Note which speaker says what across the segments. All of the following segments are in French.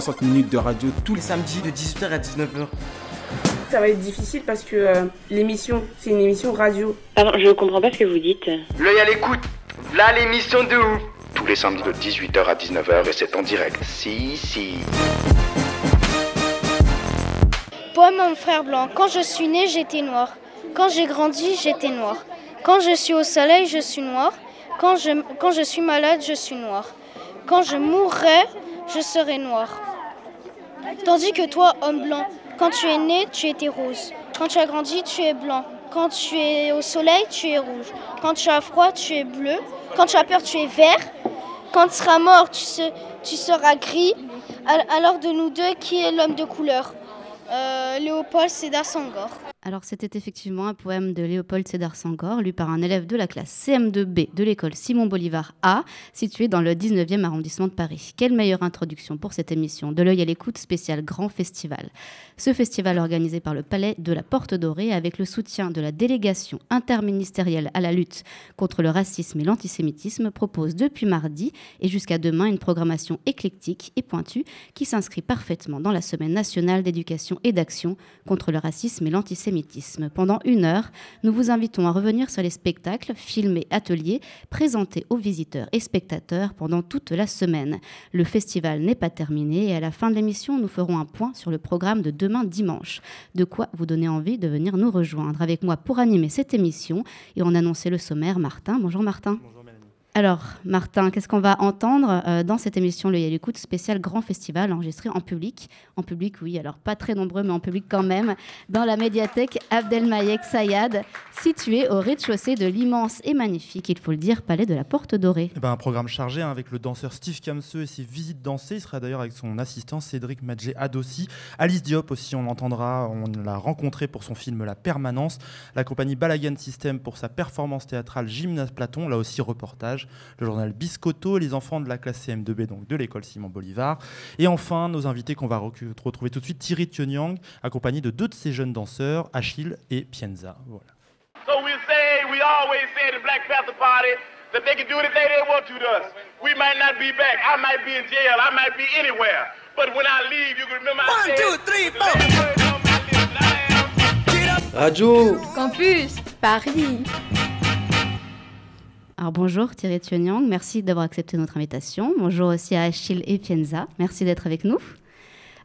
Speaker 1: 60 minutes de radio tous les
Speaker 2: samedi de 18h à 19h.
Speaker 3: Ça va être difficile parce que euh, l'émission, c'est une émission radio.
Speaker 4: Pardon, je comprends pas ce que vous dites.
Speaker 2: L'œil à l'écoute. Là, l'émission de ouf.
Speaker 5: tous les samedis de 18h à 19h et c'est en direct. Si, si.
Speaker 6: Poème mon frère blanc. Quand je suis né, j'étais noir. Quand j'ai grandi, j'étais noir. Quand je suis au soleil, je suis noir. Quand je, quand je suis malade, je suis noir. Quand je mourrai, je serai noir. Tandis que toi, homme blanc, quand tu es né, tu étais rose. Quand tu as grandi, tu es blanc. Quand tu es au soleil, tu es rouge. Quand tu as froid, tu es bleu. Quand tu as peur, tu es vert. Quand tu seras mort, tu, se- tu seras gris. Al- Alors de nous deux, qui est l'homme de couleur? Euh, Léopold Sédar Senghor.
Speaker 7: Alors c'était effectivement un poème de Léopold Sédar Senghor, lu par un élève de la classe CM2B de l'école Simon Bolivar A, située dans le 19e arrondissement de Paris. Quelle meilleure introduction pour cette émission de l'œil à l'écoute spécial Grand Festival. Ce festival organisé par le Palais de la Porte Dorée avec le soutien de la délégation interministérielle à la lutte contre le racisme et l'antisémitisme propose depuis mardi et jusqu'à demain une programmation éclectique et pointue qui s'inscrit parfaitement dans la semaine nationale d'éducation et d'action contre le racisme et l'antisémitisme. Pendant une heure, nous vous invitons à revenir sur les spectacles, films et ateliers présentés aux visiteurs et spectateurs pendant toute la semaine. Le festival n'est pas terminé et à la fin de l'émission, nous ferons un point sur le programme de demain dimanche. De quoi vous donner envie de venir nous rejoindre avec moi pour animer cette émission et en annoncer le sommaire. Martin, bonjour Martin. Alors, Martin, qu'est-ce qu'on va entendre euh, dans cette émission Le Yel Écoute spécial Grand Festival enregistré en public? En public, oui, alors pas très nombreux, mais en public quand même, dans la médiathèque Abdelmayek Sayad, située au rez-de-chaussée de l'immense et magnifique, il faut le dire, palais de la Porte Dorée.
Speaker 8: Eh ben, un programme chargé hein, avec le danseur Steve Kamseux et ses visites dansées. Il sera d'ailleurs avec son assistant Cédric Madjé Adossi. Alice Diop aussi, on l'entendra. On l'a rencontré pour son film La Permanence. La compagnie Balagan System pour sa performance théâtrale Gymnase Platon. Là aussi, reportage. Le journal Biscotto, les enfants de la classe CM2B, donc de l'école Simon Bolivar. Et enfin, nos invités qu'on va retrouver tout de suite, Thierry Tionyang, accompagné de deux de ses jeunes danseurs, Achille et Pienza. Voilà.
Speaker 9: So we say, we always say at the Black Panther Party that they can do anything they want to to us. We might not be back. I might be in jail. I might be anywhere. But when I leave, you can remember I
Speaker 2: One,
Speaker 9: said,
Speaker 2: two, three,
Speaker 9: I am
Speaker 10: Radio
Speaker 11: Campus Paris.
Speaker 7: Alors bonjour Thierry Tionyang, merci d'avoir accepté notre invitation. Bonjour aussi à Achille et Pienza, merci d'être avec nous.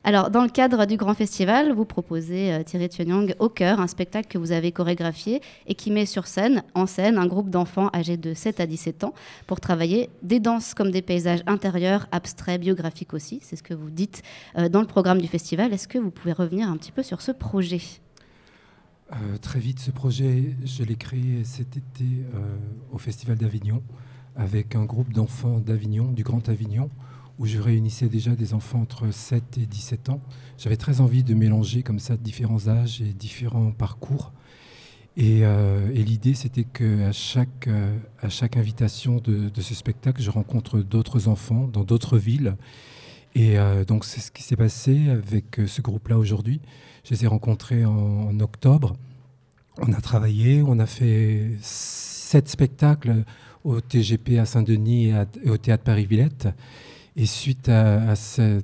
Speaker 7: Alors, dans le cadre du Grand Festival, vous proposez, euh, Thierry Tionyang, Au cœur, un spectacle que vous avez chorégraphié et qui met sur scène, en scène, un groupe d'enfants âgés de 7 à 17 ans pour travailler des danses comme des paysages intérieurs, abstraits, biographiques aussi. C'est ce que vous dites euh, dans le programme du festival. Est-ce que vous pouvez revenir un petit peu sur ce projet?
Speaker 12: Euh, très vite, ce projet, je l'ai créé cet été euh, au Festival d'Avignon avec un groupe d'enfants d'Avignon, du Grand Avignon, où je réunissais déjà des enfants entre 7 et 17 ans. J'avais très envie de mélanger comme ça différents âges et différents parcours. Et, euh, l'idée, c'était qu'à chaque, chaque invitation de ce spectacle, je rencontre d'autres enfants dans d'autres villes. Et euh, donc, c'est ce qui s'est passé avec euh, ce groupe-là aujourd'hui. Je les ai rencontrés en, octobre. On a travaillé, on a fait sept spectacles au TGP à Saint-Denis et, au Théâtre Paris-Villette. Et suite à, ce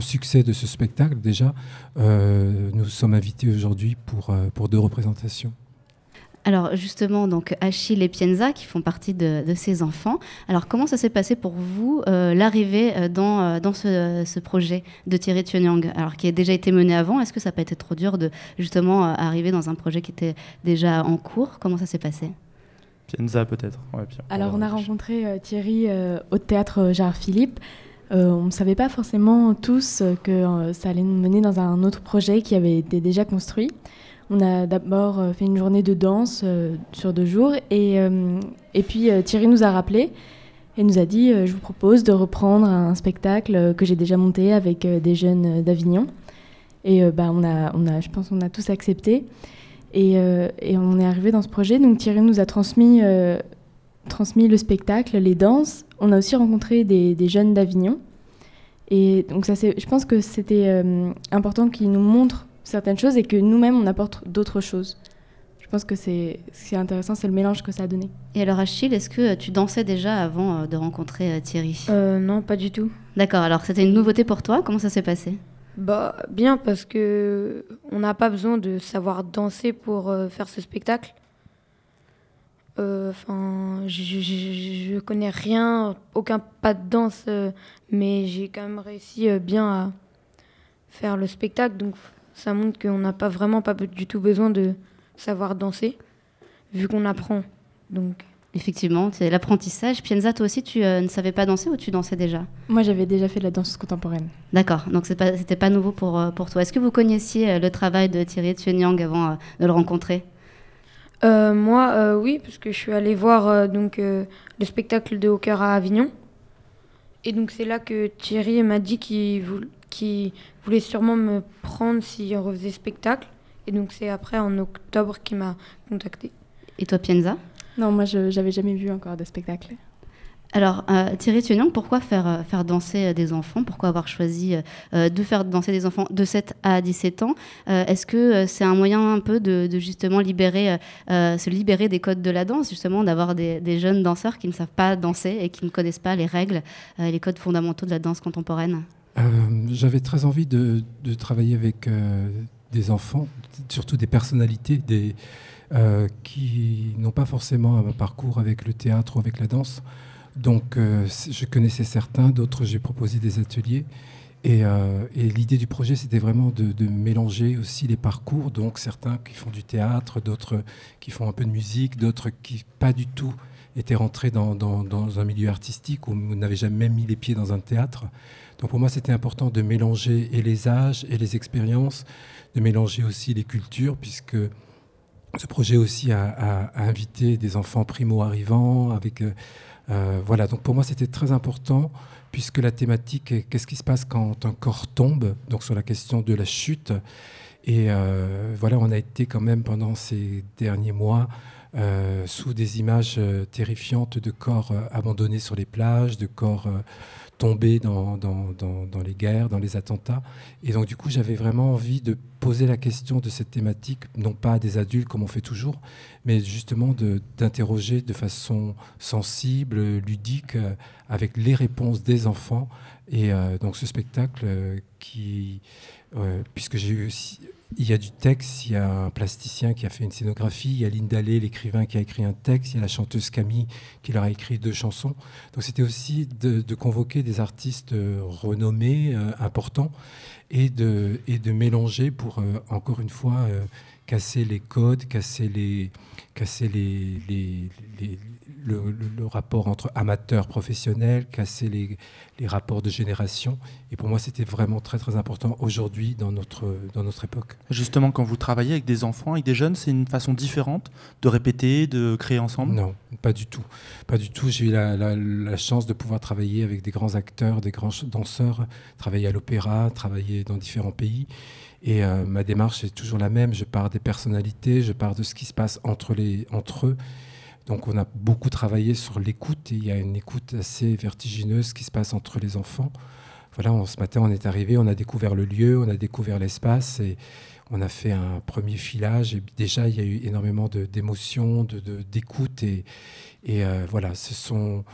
Speaker 12: succès de ce spectacle, déjà, euh, nous sommes invités aujourd'hui pour deux représentations.
Speaker 7: Alors justement, donc Achille et Pienza qui font partie de, de ces enfants. Alors comment ça s'est passé pour vous euh, l'arrivée euh, dans, euh, dans ce, ce projet de Thierry Tionyang, alors qui a déjà été mené avant? Est-ce que ça n'a pas été trop dur de justement euh, arriver dans un projet qui était déjà en cours? Comment ça s'est passé?
Speaker 8: Pienza peut-être. Ouais, puis on
Speaker 11: Alors, on a rencontré euh, Thierry euh, au théâtre Gérard Philippe. Euh, on ne savait pas forcément tous que euh, ça allait nous mener dans un autre projet qui avait été déjà construit. On a d'abord euh, fait une journée de danse euh, sur deux jours et, euh, et puis Thierry nous a rappelé et nous a dit Je vous propose de reprendre un spectacle que j'ai déjà monté avec des jeunes d'Avignon. Et bah, on, a, on a, je pense qu'on a tous accepté. Et, et, on est arrivé dans ce projet. Donc Thierry nous a transmis, transmis le spectacle, les danses. On a aussi rencontré des, des jeunes d'Avignon. Et donc ça, je pense que c'était important qu'ils nous montrent certaines choses et que nous-mêmes, on apporte d'autres choses. Je pense que c'est ce qui est intéressant, c'est le mélange que ça a donné.
Speaker 7: Et alors Achille, est-ce que tu dansais déjà avant euh, de rencontrer euh, Thierry?
Speaker 13: Euh, Non, pas du tout.
Speaker 7: D'accord, alors c'était une nouveauté pour toi, comment ça s'est passé?
Speaker 13: Bah bien parce que on n'a pas besoin de savoir danser pour faire ce spectacle. Enfin, je, je, connais rien, aucun pas de danse, mais j'ai quand même réussi bien à faire le spectacle, donc ça montre qu'on n'a pas vraiment pas du tout besoin de savoir danser, vu qu'on apprend. Donc.
Speaker 7: Effectivement, c'est l'apprentissage. Pienza, toi aussi, tu euh, ne savais pas danser ou tu dansais déjà?
Speaker 11: Moi, j'avais déjà fait de la danse contemporaine.
Speaker 7: D'accord, donc ce n'était pas, pas nouveau pour, euh, pour toi. Est-ce que vous connaissiez euh, le travail de Thierry Yang avant de le rencontrer?
Speaker 13: Moi, oui, parce que je suis allée voir donc, le spectacle de Hawker à Avignon. Et donc, c'est là que Thierry m'a dit qu'il voulait qui voulait sûrement me prendre si on refaisait spectacle. Et donc c'est après en octobre qu'il m'a contacté.
Speaker 7: Et toi, Pienza?
Speaker 11: Non, moi je n'avais jamais vu encore de spectacle.
Speaker 7: Alors, euh, Thierry Tuignan, pourquoi faire, euh, faire danser euh, des enfants? Pourquoi avoir choisi de faire danser des enfants de 7 à 17 ans? Est-ce que c'est un moyen un peu de, justement libérer, se libérer des codes de la danse, justement d'avoir des, des, jeunes danseurs qui ne savent pas danser et qui ne connaissent pas les règles, les codes fondamentaux de la danse contemporaine?
Speaker 12: J'avais très envie de, travailler avec euh, des enfants, surtout des personnalités euh, qui n'ont pas forcément un parcours avec le théâtre ou avec la danse. Donc je connaissais certains, d'autres j'ai proposé des ateliers. Et, l'idée du projet, c'était vraiment de, mélanger aussi les parcours, donc certains qui font du théâtre, d'autres qui font un peu de musique, d'autres qui pas du tout étaient rentrés dans un milieu artistique ou n'avaient jamais mis les pieds dans un théâtre. Donc pour moi, c'était important de mélanger et les âges et les expériences, de mélanger aussi les cultures, puisque ce projet aussi a, invité des enfants primo-arrivants. Avec, euh, euh, voilà, donc pour moi, c'était très important, puisque la thématique est qu'est-ce qui se passe quand un corps tombe, donc sur la question de la chute. Et euh, voilà, on a été quand même pendant ces derniers mois sous des images terrifiantes de corps abandonnés sur les plages, de corps tombé dans, dans, dans, les guerres, dans les attentats. Et donc, du coup, j'avais vraiment envie de poser la question de cette thématique, non pas à des adultes comme on fait toujours, mais justement d'interroger de, façon sensible, ludique, euh, avec les réponses des enfants. Et euh, donc, ce spectacle euh, qui, puisque j'ai eu aussi il y a du texte, il y a un plasticien qui a fait une scénographie, il y a Lindalé, l'écrivain qui a écrit un texte, il y a la chanteuse Camille qui leur a écrit deux chansons. Donc c'était aussi de, convoquer des artistes euh, renommés, euh, importants, et de, et de mélanger pour, euh, encore une fois, casser les codes, casser les, casser les, le, rapport entre amateurs, professionnels, casser les, les, rapports de génération. Et pour moi, c'était vraiment très très important aujourd'hui dans notre, dans notre époque.
Speaker 8: Justement, quand vous travaillez avec des enfants, avec des jeunes, c'est une façon différente de répéter, de créer ensemble?
Speaker 12: Non, pas du tout. Pas du tout. J'ai eu la, la, chance de pouvoir travailler avec des grands acteurs, des grands danseurs, travailler à l'opéra, travailler dans différents pays. Et euh, ma démarche est toujours la même. Je pars des personnalités, je pars de ce qui se passe entre, les, entre eux. Donc on a beaucoup travaillé sur l'écoute et il y a une écoute assez vertigineuse qui se passe entre les enfants. Voilà, ce matin on est arrivé, on a découvert le lieu, on a découvert l'espace et on a fait un premier filage. Et déjà il y a eu énormément d'émotions, d'écoute de, et, et euh, voilà, ce sont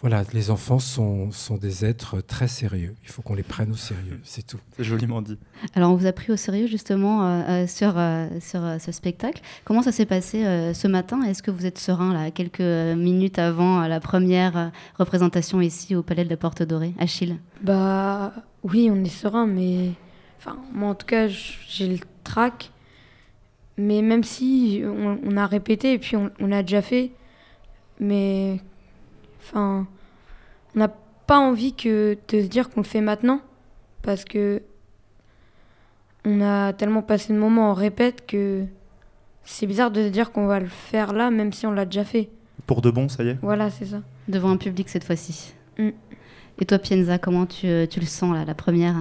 Speaker 12: voilà, les enfants sont, sont, des êtres très sérieux. Il faut qu'on les prenne au sérieux, c'est tout.
Speaker 8: C'est joliment dit.
Speaker 7: Alors, on vous a pris au sérieux justement euh, euh, sur, euh, sur ce spectacle. Comment ça s'est passé ce matin? Est-ce que vous êtes serein, là, quelques minutes avant la première représentation ici au Palais de la Porte Dorée Achille?
Speaker 13: Bah oui, on est serein, mais. Enfin, moi en tout cas, j'ai le trac. Mais même si on, a répété et puis on, on l'a déjà fait, mais Enfin, on n'a pas envie que de se dire qu'on le fait maintenant parce que on a tellement passé de moments en répète que c'est bizarre de se dire qu'on va le faire là même si on l'a déjà fait.
Speaker 8: Pour de bon, ça y est
Speaker 13: Voilà, c'est ça.
Speaker 7: Devant un public cette fois-ci.
Speaker 13: Mm.
Speaker 7: Et toi, Pienza, comment tu, tu le sens, là, la première?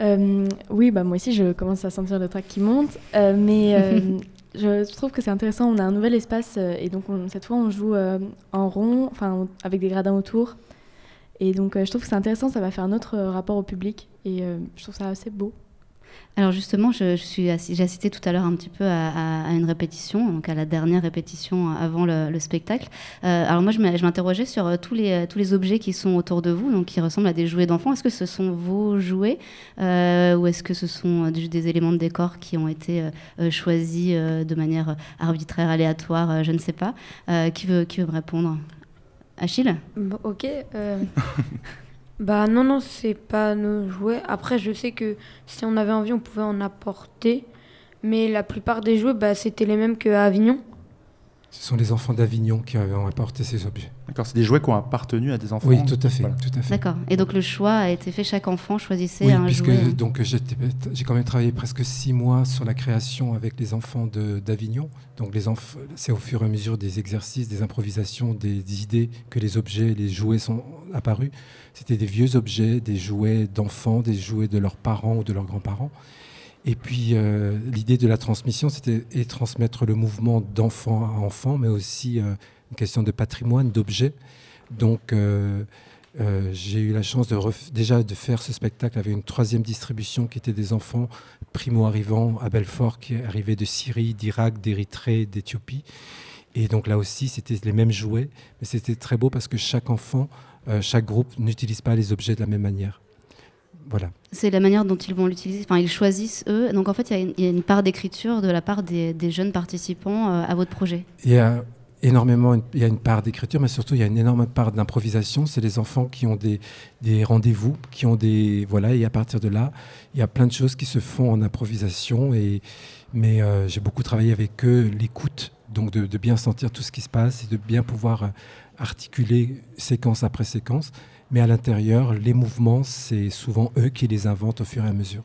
Speaker 11: Euh, oui, bah, moi aussi, je commence à sentir le track qui monte. Euh, mais euh, je trouve que c'est intéressant. On a un nouvel espace euh, et donc on- cette fois, on joue euh, en rond, enfin avec des gradins autour. Et donc, euh, je trouve que c'est intéressant. Ça va faire un autre rapport au public et je trouve ça assez beau.
Speaker 7: Alors justement, je, je suis assi- j'ai assisté tout à l'heure un petit peu à, à- à une répétition, donc à la dernière répétition avant le, le spectacle. Euh, alors moi, je m'in- je m'interrogeais sur euh, tous les, euh, tous les objets qui sont autour de vous, donc qui ressemblent à des jouets d'enfants. Est-ce que ce sont vos jouets euh, ou est-ce que ce sont des, des éléments de décor qui ont été euh, choisis euh, de manière arbitraire, aléatoire, euh, je ne sais pas Euh, Qui veut, qui veut me répondre? Achille?
Speaker 13: Ok. bah non, non, c'est pas nos jouets. Après, je sais que si on avait envie, on pouvait en apporter. Mais la plupart des jouets, bah, c'était les mêmes qu'à Avignon.
Speaker 12: Ce sont les enfants d'Avignon qui ont apporté ces objets.
Speaker 8: D'accord, c'est des jouets qui ont appartenu à des enfants.
Speaker 12: Oui, tout à fait.
Speaker 8: Voilà.
Speaker 12: Tout à fait.
Speaker 7: D'accord. Et donc le choix a été fait, chaque enfant choisissait
Speaker 12: Oui,
Speaker 7: un
Speaker 12: puisque
Speaker 7: jouet.
Speaker 12: donc j'ai quand même travaillé presque six mois sur la création avec les enfants de- d'Avignon. Donc les enfants, c'est au fur et à mesure des exercices, des improvisations, des, des idées que les objets, les jouets sont apparus. C'était des vieux objets, des jouets d'enfants, des jouets de leurs parents ou de leurs grands-parents. Et puis euh, l'idée de la transmission, c'était et transmettre le mouvement d'enfant à enfant, mais aussi euh, une question de patrimoine, d'objets. Donc euh, euh, j'ai eu la chance de déjà de faire ce spectacle avec une troisième distribution qui était des enfants primo-arrivants à Belfort qui arrivaient de Syrie, d'Irak, d'Érythrée, d'Éthiopie. Et donc là aussi, c'était les mêmes jouets, mais c'était très beau parce que chaque enfant, euh, chaque groupe n'utilise pas les objets de la même manière. Voilà.
Speaker 7: C'est la manière dont ils vont l'utiliser. Enfin, ils choisissent eux. Donc en fait, il y a une- il y, a une part d'écriture de la part des, des jeunes participants euh, à votre projet.
Speaker 12: Il y a énormément, il y a une part d'écriture, mais surtout il y a une énorme part d'improvisation. C'est les enfants qui ont des, des rendez-vous, qui ont des voilà, et à partir de là, il y a plein de choses qui se font en improvisation. Mais euh, j'ai beaucoup travaillé avec eux, l'écoute, donc de, de bien sentir tout ce qui se passe et de bien pouvoir euh, articuler séquence après séquence. Mais à l'intérieur, les mouvements, c'est souvent eux qui les inventent au fur et à mesure.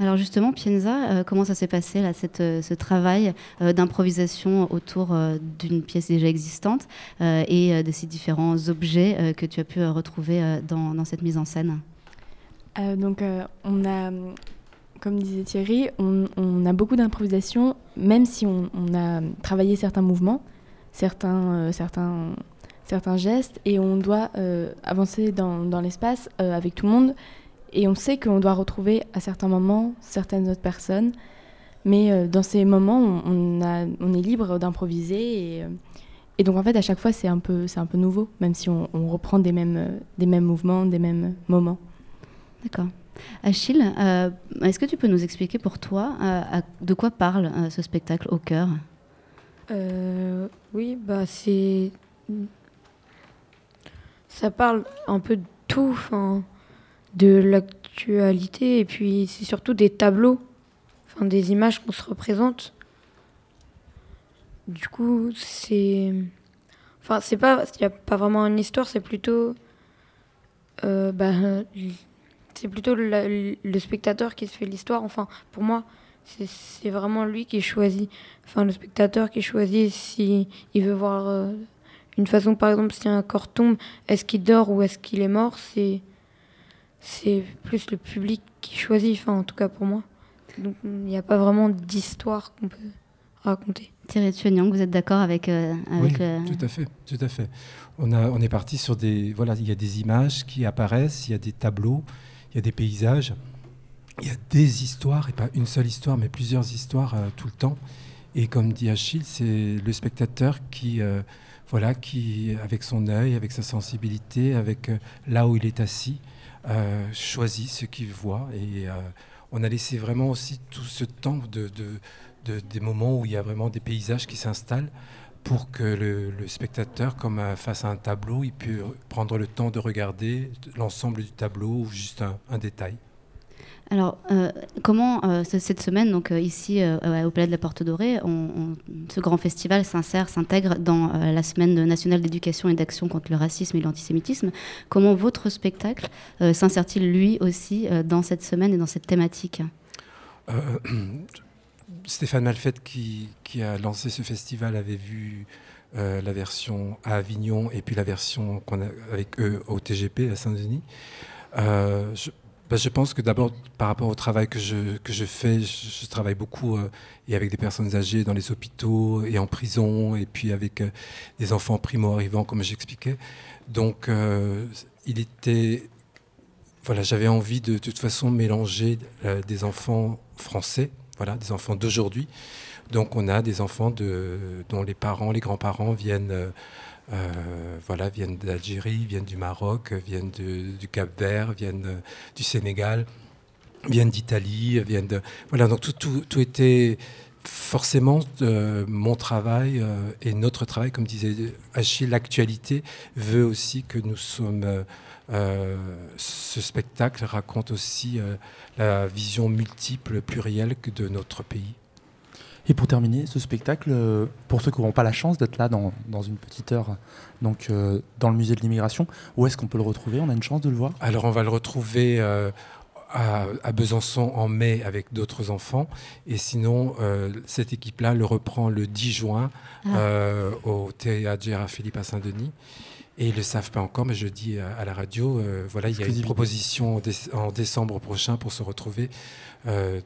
Speaker 7: Alors justement, Pienza, euh, comment ça s'est passé là, euh, ce travail euh, d'improvisation autour d'une pièce déjà existante et de ces différents objets que tu as pu retrouver dans, cette mise en scène?
Speaker 11: Donc, on a, comme disait Thierry, on, a beaucoup d'improvisation, même si on, a travaillé certains mouvements, certains, certains, certains gestes, et on doit avancer dans, l'espace avec tout le monde. Et on sait qu'on doit retrouver à certains moments certaines autres personnes. Mais euh, dans ces moments, on, on a- on est libre d'improviser. Et, euh, et donc, en fait, à chaque fois, c'est un peu, c'est un peu nouveau, même si on, on reprend des mêmes, des mêmes mouvements, des mêmes moments.
Speaker 7: D'accord. Achille, euh, est-ce que tu peux nous expliquer pour toi euh, à- de quoi parle euh, ce spectacle au cœur?
Speaker 13: Euh, oui, bah c'est. Ça parle un peu de tout, enfin, de l'actualité, et puis c'est surtout des tableaux, enfin des images qu'on se représente. Du coup, c'est. Enfin, c'est pas. Il n'y a pas vraiment une histoire, c'est plutôt. euh, bah, c'est plutôt le spectateur qui se fait l'histoire. Enfin, pour moi, c'est- vraiment lui qui choisit. Enfin, le spectateur qui choisit si il veut voir euh, une façon, par exemple, si un corps tombe, est-ce qu'il dort ou est-ce qu'il est mort C'est c'est plus le public qui choisit. Enfin, en tout cas pour moi. Donc, il n'y a pas vraiment d'histoire qu'on peut raconter.
Speaker 7: Thierry Tuanyang, vous êtes d'accord avec, euh, avec
Speaker 12: oui,
Speaker 7: le-
Speaker 12: tout à fait, tout à fait. On, a, on est parti sur des... Voilà, il y a des images qui apparaissent, il y a des tableaux, il y a des paysages, il y a des histoires, et pas une seule histoire, mais plusieurs histoires euh, tout le temps. Et comme dit Achille, c'est le spectateur qui, euh, voilà, qui, avec son œil, avec sa sensibilité, avec euh, là où il est assis, euh, choisit ce qu'il voit. Et euh, on a laissé vraiment aussi tout ce temps de, de- de- des moments où il y a vraiment des paysages qui s'installent pour que le, spectateur, comme euh, face à un tableau, il peut prendre le temps de regarder l'ensemble du tableau ou juste un détail.
Speaker 7: Alors, euh, comment euh, ce- cette semaine, donc euh, ici au Palais de la Porte Dorée, ce grand festival s'insère, s'intègre dans la semaine nationale d'éducation et d'action contre le racisme et l'antisémitisme. Comment votre spectacle s'insère-t-il lui aussi dans cette semaine et dans cette thématique?
Speaker 12: Stéphane Malfette, qui, a lancé ce festival, avait vu la version à Avignon et puis la version qu'on a avec eux au TGP à Saint-Denis. Ben, je, pense que d'abord, par rapport au travail que je, que je fais, je, travaille beaucoup euh, et avec des personnes âgées dans les hôpitaux et en prison, et puis avec euh, des enfants primo-arrivants, comme j'expliquais. Donc, euh, il était. Voilà, j'avais envie de, toute façon mélanger des enfants français, voilà, des enfants d'aujourd'hui. Donc, on a des enfants dont les parents, les grands-parents viennent. Euh, voilà, viennent d'Algérie, viennent du Maroc, viennent du Cap-Vert, viennent euh, du Sénégal, viennent d'Italie, viennent de voilà. Donc tout, tout, tout était forcément euh, mon travail et notre travail, comme disait Achille, l'actualité veut aussi que nous sommes. Ce spectacle raconte aussi la vision multiple, plurielle de notre pays.
Speaker 8: Et pour terminer ce spectacle, euh, pour ceux qui n'auront pas la chance d'être là dans, dans, une petite heure, donc euh, dans le musée de l'immigration, où est-ce qu'on peut le retrouver? On a une chance de le voir?
Speaker 12: Alors on va le retrouver euh, à, à, Besançon en mai avec d'autres enfants. Et sinon, euh, cette équipe-là le reprend le 10 juin ah. au théâtre Gérard Philippe à Saint-Denis. Et ils ne le savent pas encore, mais je dis à, à la radio, voilà, il y a une proposition en décembre prochain pour se retrouver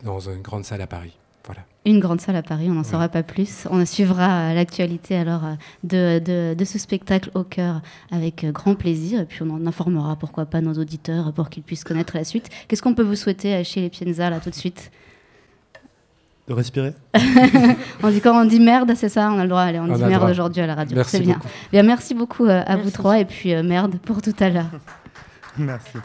Speaker 12: dans une grande salle à Paris. Voilà.
Speaker 7: Une grande salle à Paris, on n'en ouais. saura pas plus. On suivra l'actualité alors de, de, de, ce spectacle au cœur avec grand plaisir. Et puis on en informera, pourquoi pas, nos auditeurs pour qu'ils puissent connaître la suite. Qu'est-ce qu'on peut vous souhaiter chez les Pienza là tout de suite?
Speaker 8: De respirer?
Speaker 7: On dit quand on dit merde, c'est ça? On a le droit, allez, on, on dit merde aujourd'hui à la radio.
Speaker 12: C'est
Speaker 7: bien. bien. Merci beaucoup à merci. vous trois et puis euh, merde pour tout à l'heure.
Speaker 8: merci.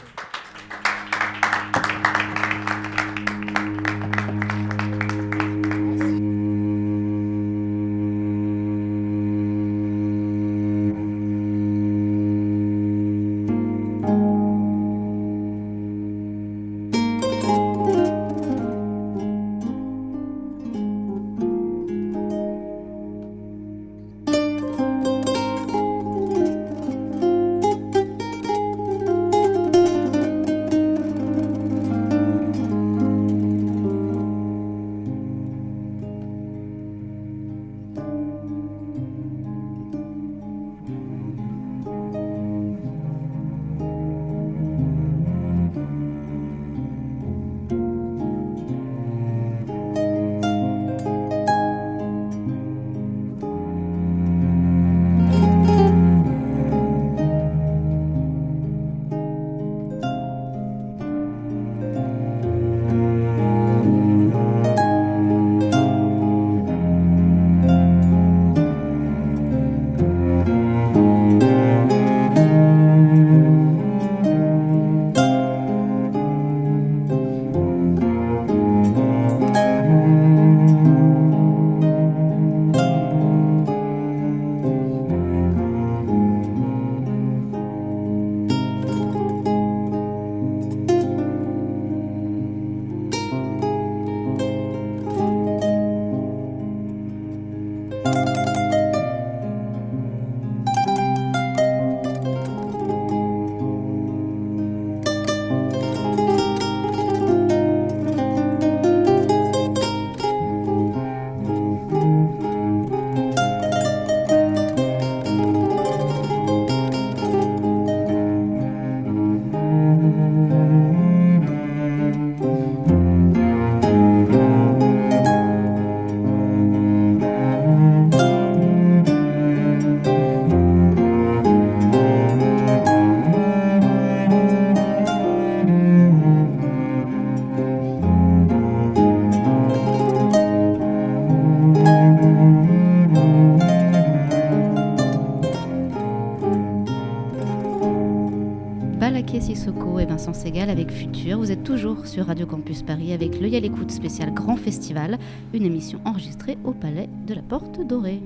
Speaker 7: Sur Radio Campus Paris avec l'œil à l'écoute spécial Grand Festival, une émission enregistrée au Palais de la Porte Dorée.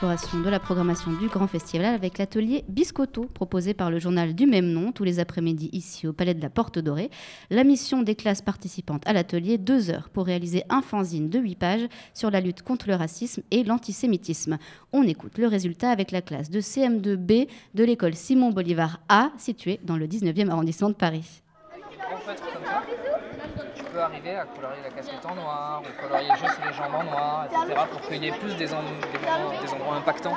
Speaker 7: Continue notre exploration de la programmation du Grand Festival avec l'atelier Biscotto, proposé par le journal du même nom, tous les après-midi ici au Palais de la Porte Dorée. La mission des classes participantes à l'atelier, deux heures pour réaliser un fanzine de 8 pages sur la lutte contre le racisme et l'antisémitisme. On écoute le résultat avec la classe de CM2B de l'école Simon Bolivar A, située dans le 19e arrondissement de Paris.
Speaker 14: Peux arriver à colorier la casquette en noir ou colorier juste les jambes en noir, etc. pour qu'il y ait plus des, en- des des endroits impactants.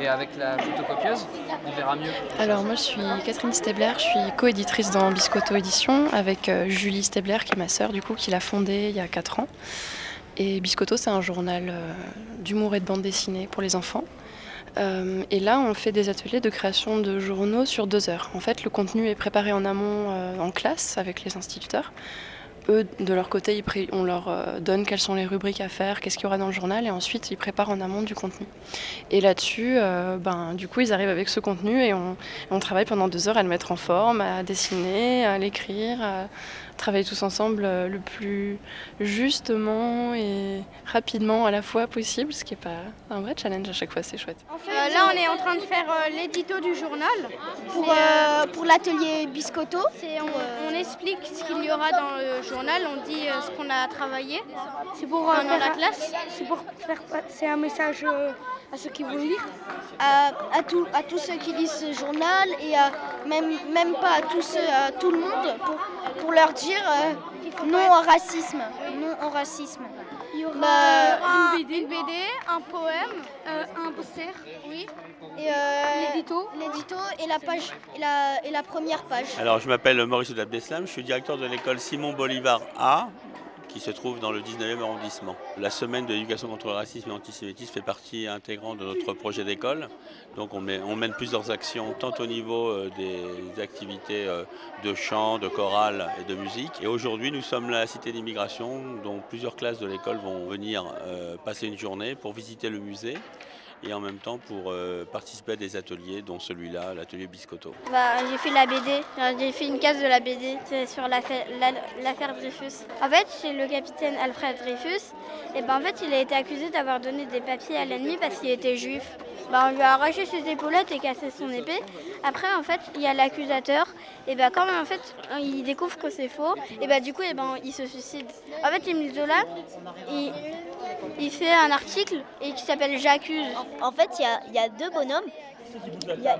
Speaker 14: Et avec la photocopieuse, on verra mieux.
Speaker 15: Alors moi je suis Catherine Stabler, je suis coéditrice dans Biscotto Édition avec euh, Julie Stabler qui est ma sœur du coup qui l'a fondée il y a 4 ans. Et Biscotto c'est un journal euh, d'humour et de bande dessinée pour les enfants. Euh, et là on fait des ateliers de création de journaux sur deux heures. En fait le contenu est préparé en amont euh, en classe avec les instituteurs. Eux, de leur côté, ils pré- on leur euh, donne quelles sont les rubriques à faire, qu'est-ce qu'il y aura dans le journal, et ensuite ils préparent en amont du contenu. Et là-dessus, euh, ben, du coup, ils arrivent avec ce contenu et on, on travaille pendant deux heures à le mettre en forme, à dessiner, à l'écrire, à travailler tous ensemble euh, le plus justement et rapidement à la fois possible, ce qui est pas un vrai challenge à chaque fois, c'est chouette.
Speaker 6: Euh, là, on est en train de faire euh, l'édito du journal pour, euh, pour l'atelier Biscotto. On, on explique ce qu'il y aura dans le journal, on dit euh, ce qu'on a travaillé
Speaker 16: C'est pour euh,
Speaker 6: pendant
Speaker 16: faire
Speaker 6: la classe.
Speaker 16: C'est pour faire passer un message euh, à ceux qui vont lire?
Speaker 6: À, à, tout- à tous ceux qui lisent ce journal et à même, même pas à, tous, ceux- à tout le monde pour, pour leur dire euh, non au racisme. Non au racisme.
Speaker 16: Il y aura,
Speaker 6: Bah,
Speaker 16: une, BD. un poème, euh, un poster.
Speaker 6: Oui. Et euh,
Speaker 16: L'édito.
Speaker 6: L'édito et la page et la, et la première page.
Speaker 17: Alors, je m'appelle Maurice Abdeslam, je suis directeur de l'école Simon Bolivar A, qui se trouve dans le 19e arrondissement. La semaine de l'éducation contre le racisme et l'antisémitisme fait partie intégrante de notre projet d'école. Donc, on, met- on mène plusieurs actions, tant au niveau euh, des activités euh, de chant, de chorale et de musique. Et aujourd'hui, nous sommes la cité d'immigration, dont plusieurs classes de l'école vont venir passer une journée pour visiter le musée et en même temps pour euh, participer à des ateliers, dont celui-là, l'atelier Biscotto.
Speaker 16: Bah, j'ai fait la BD, j'ai fait une case de la BD, sur l'affaire la- Dreyfus. En fait, c'est le capitaine Alfred Dreyfus, et ben en fait, il a été accusé d'avoir donné des papiers à l'ennemi parce qu'il était juif. Bah, on lui a arraché ses épaulettes et cassé son épée. Après, en fait, il y a l'accusateur, et ben quand en fait, il découvre que c'est faux, et ben du coup, et ben il se suicide. En fait, Émile Zola, il, il fait un article et qui s'appelle J'accuse.
Speaker 6: En fait, il y a, il y a deux bonhommes. Il y a,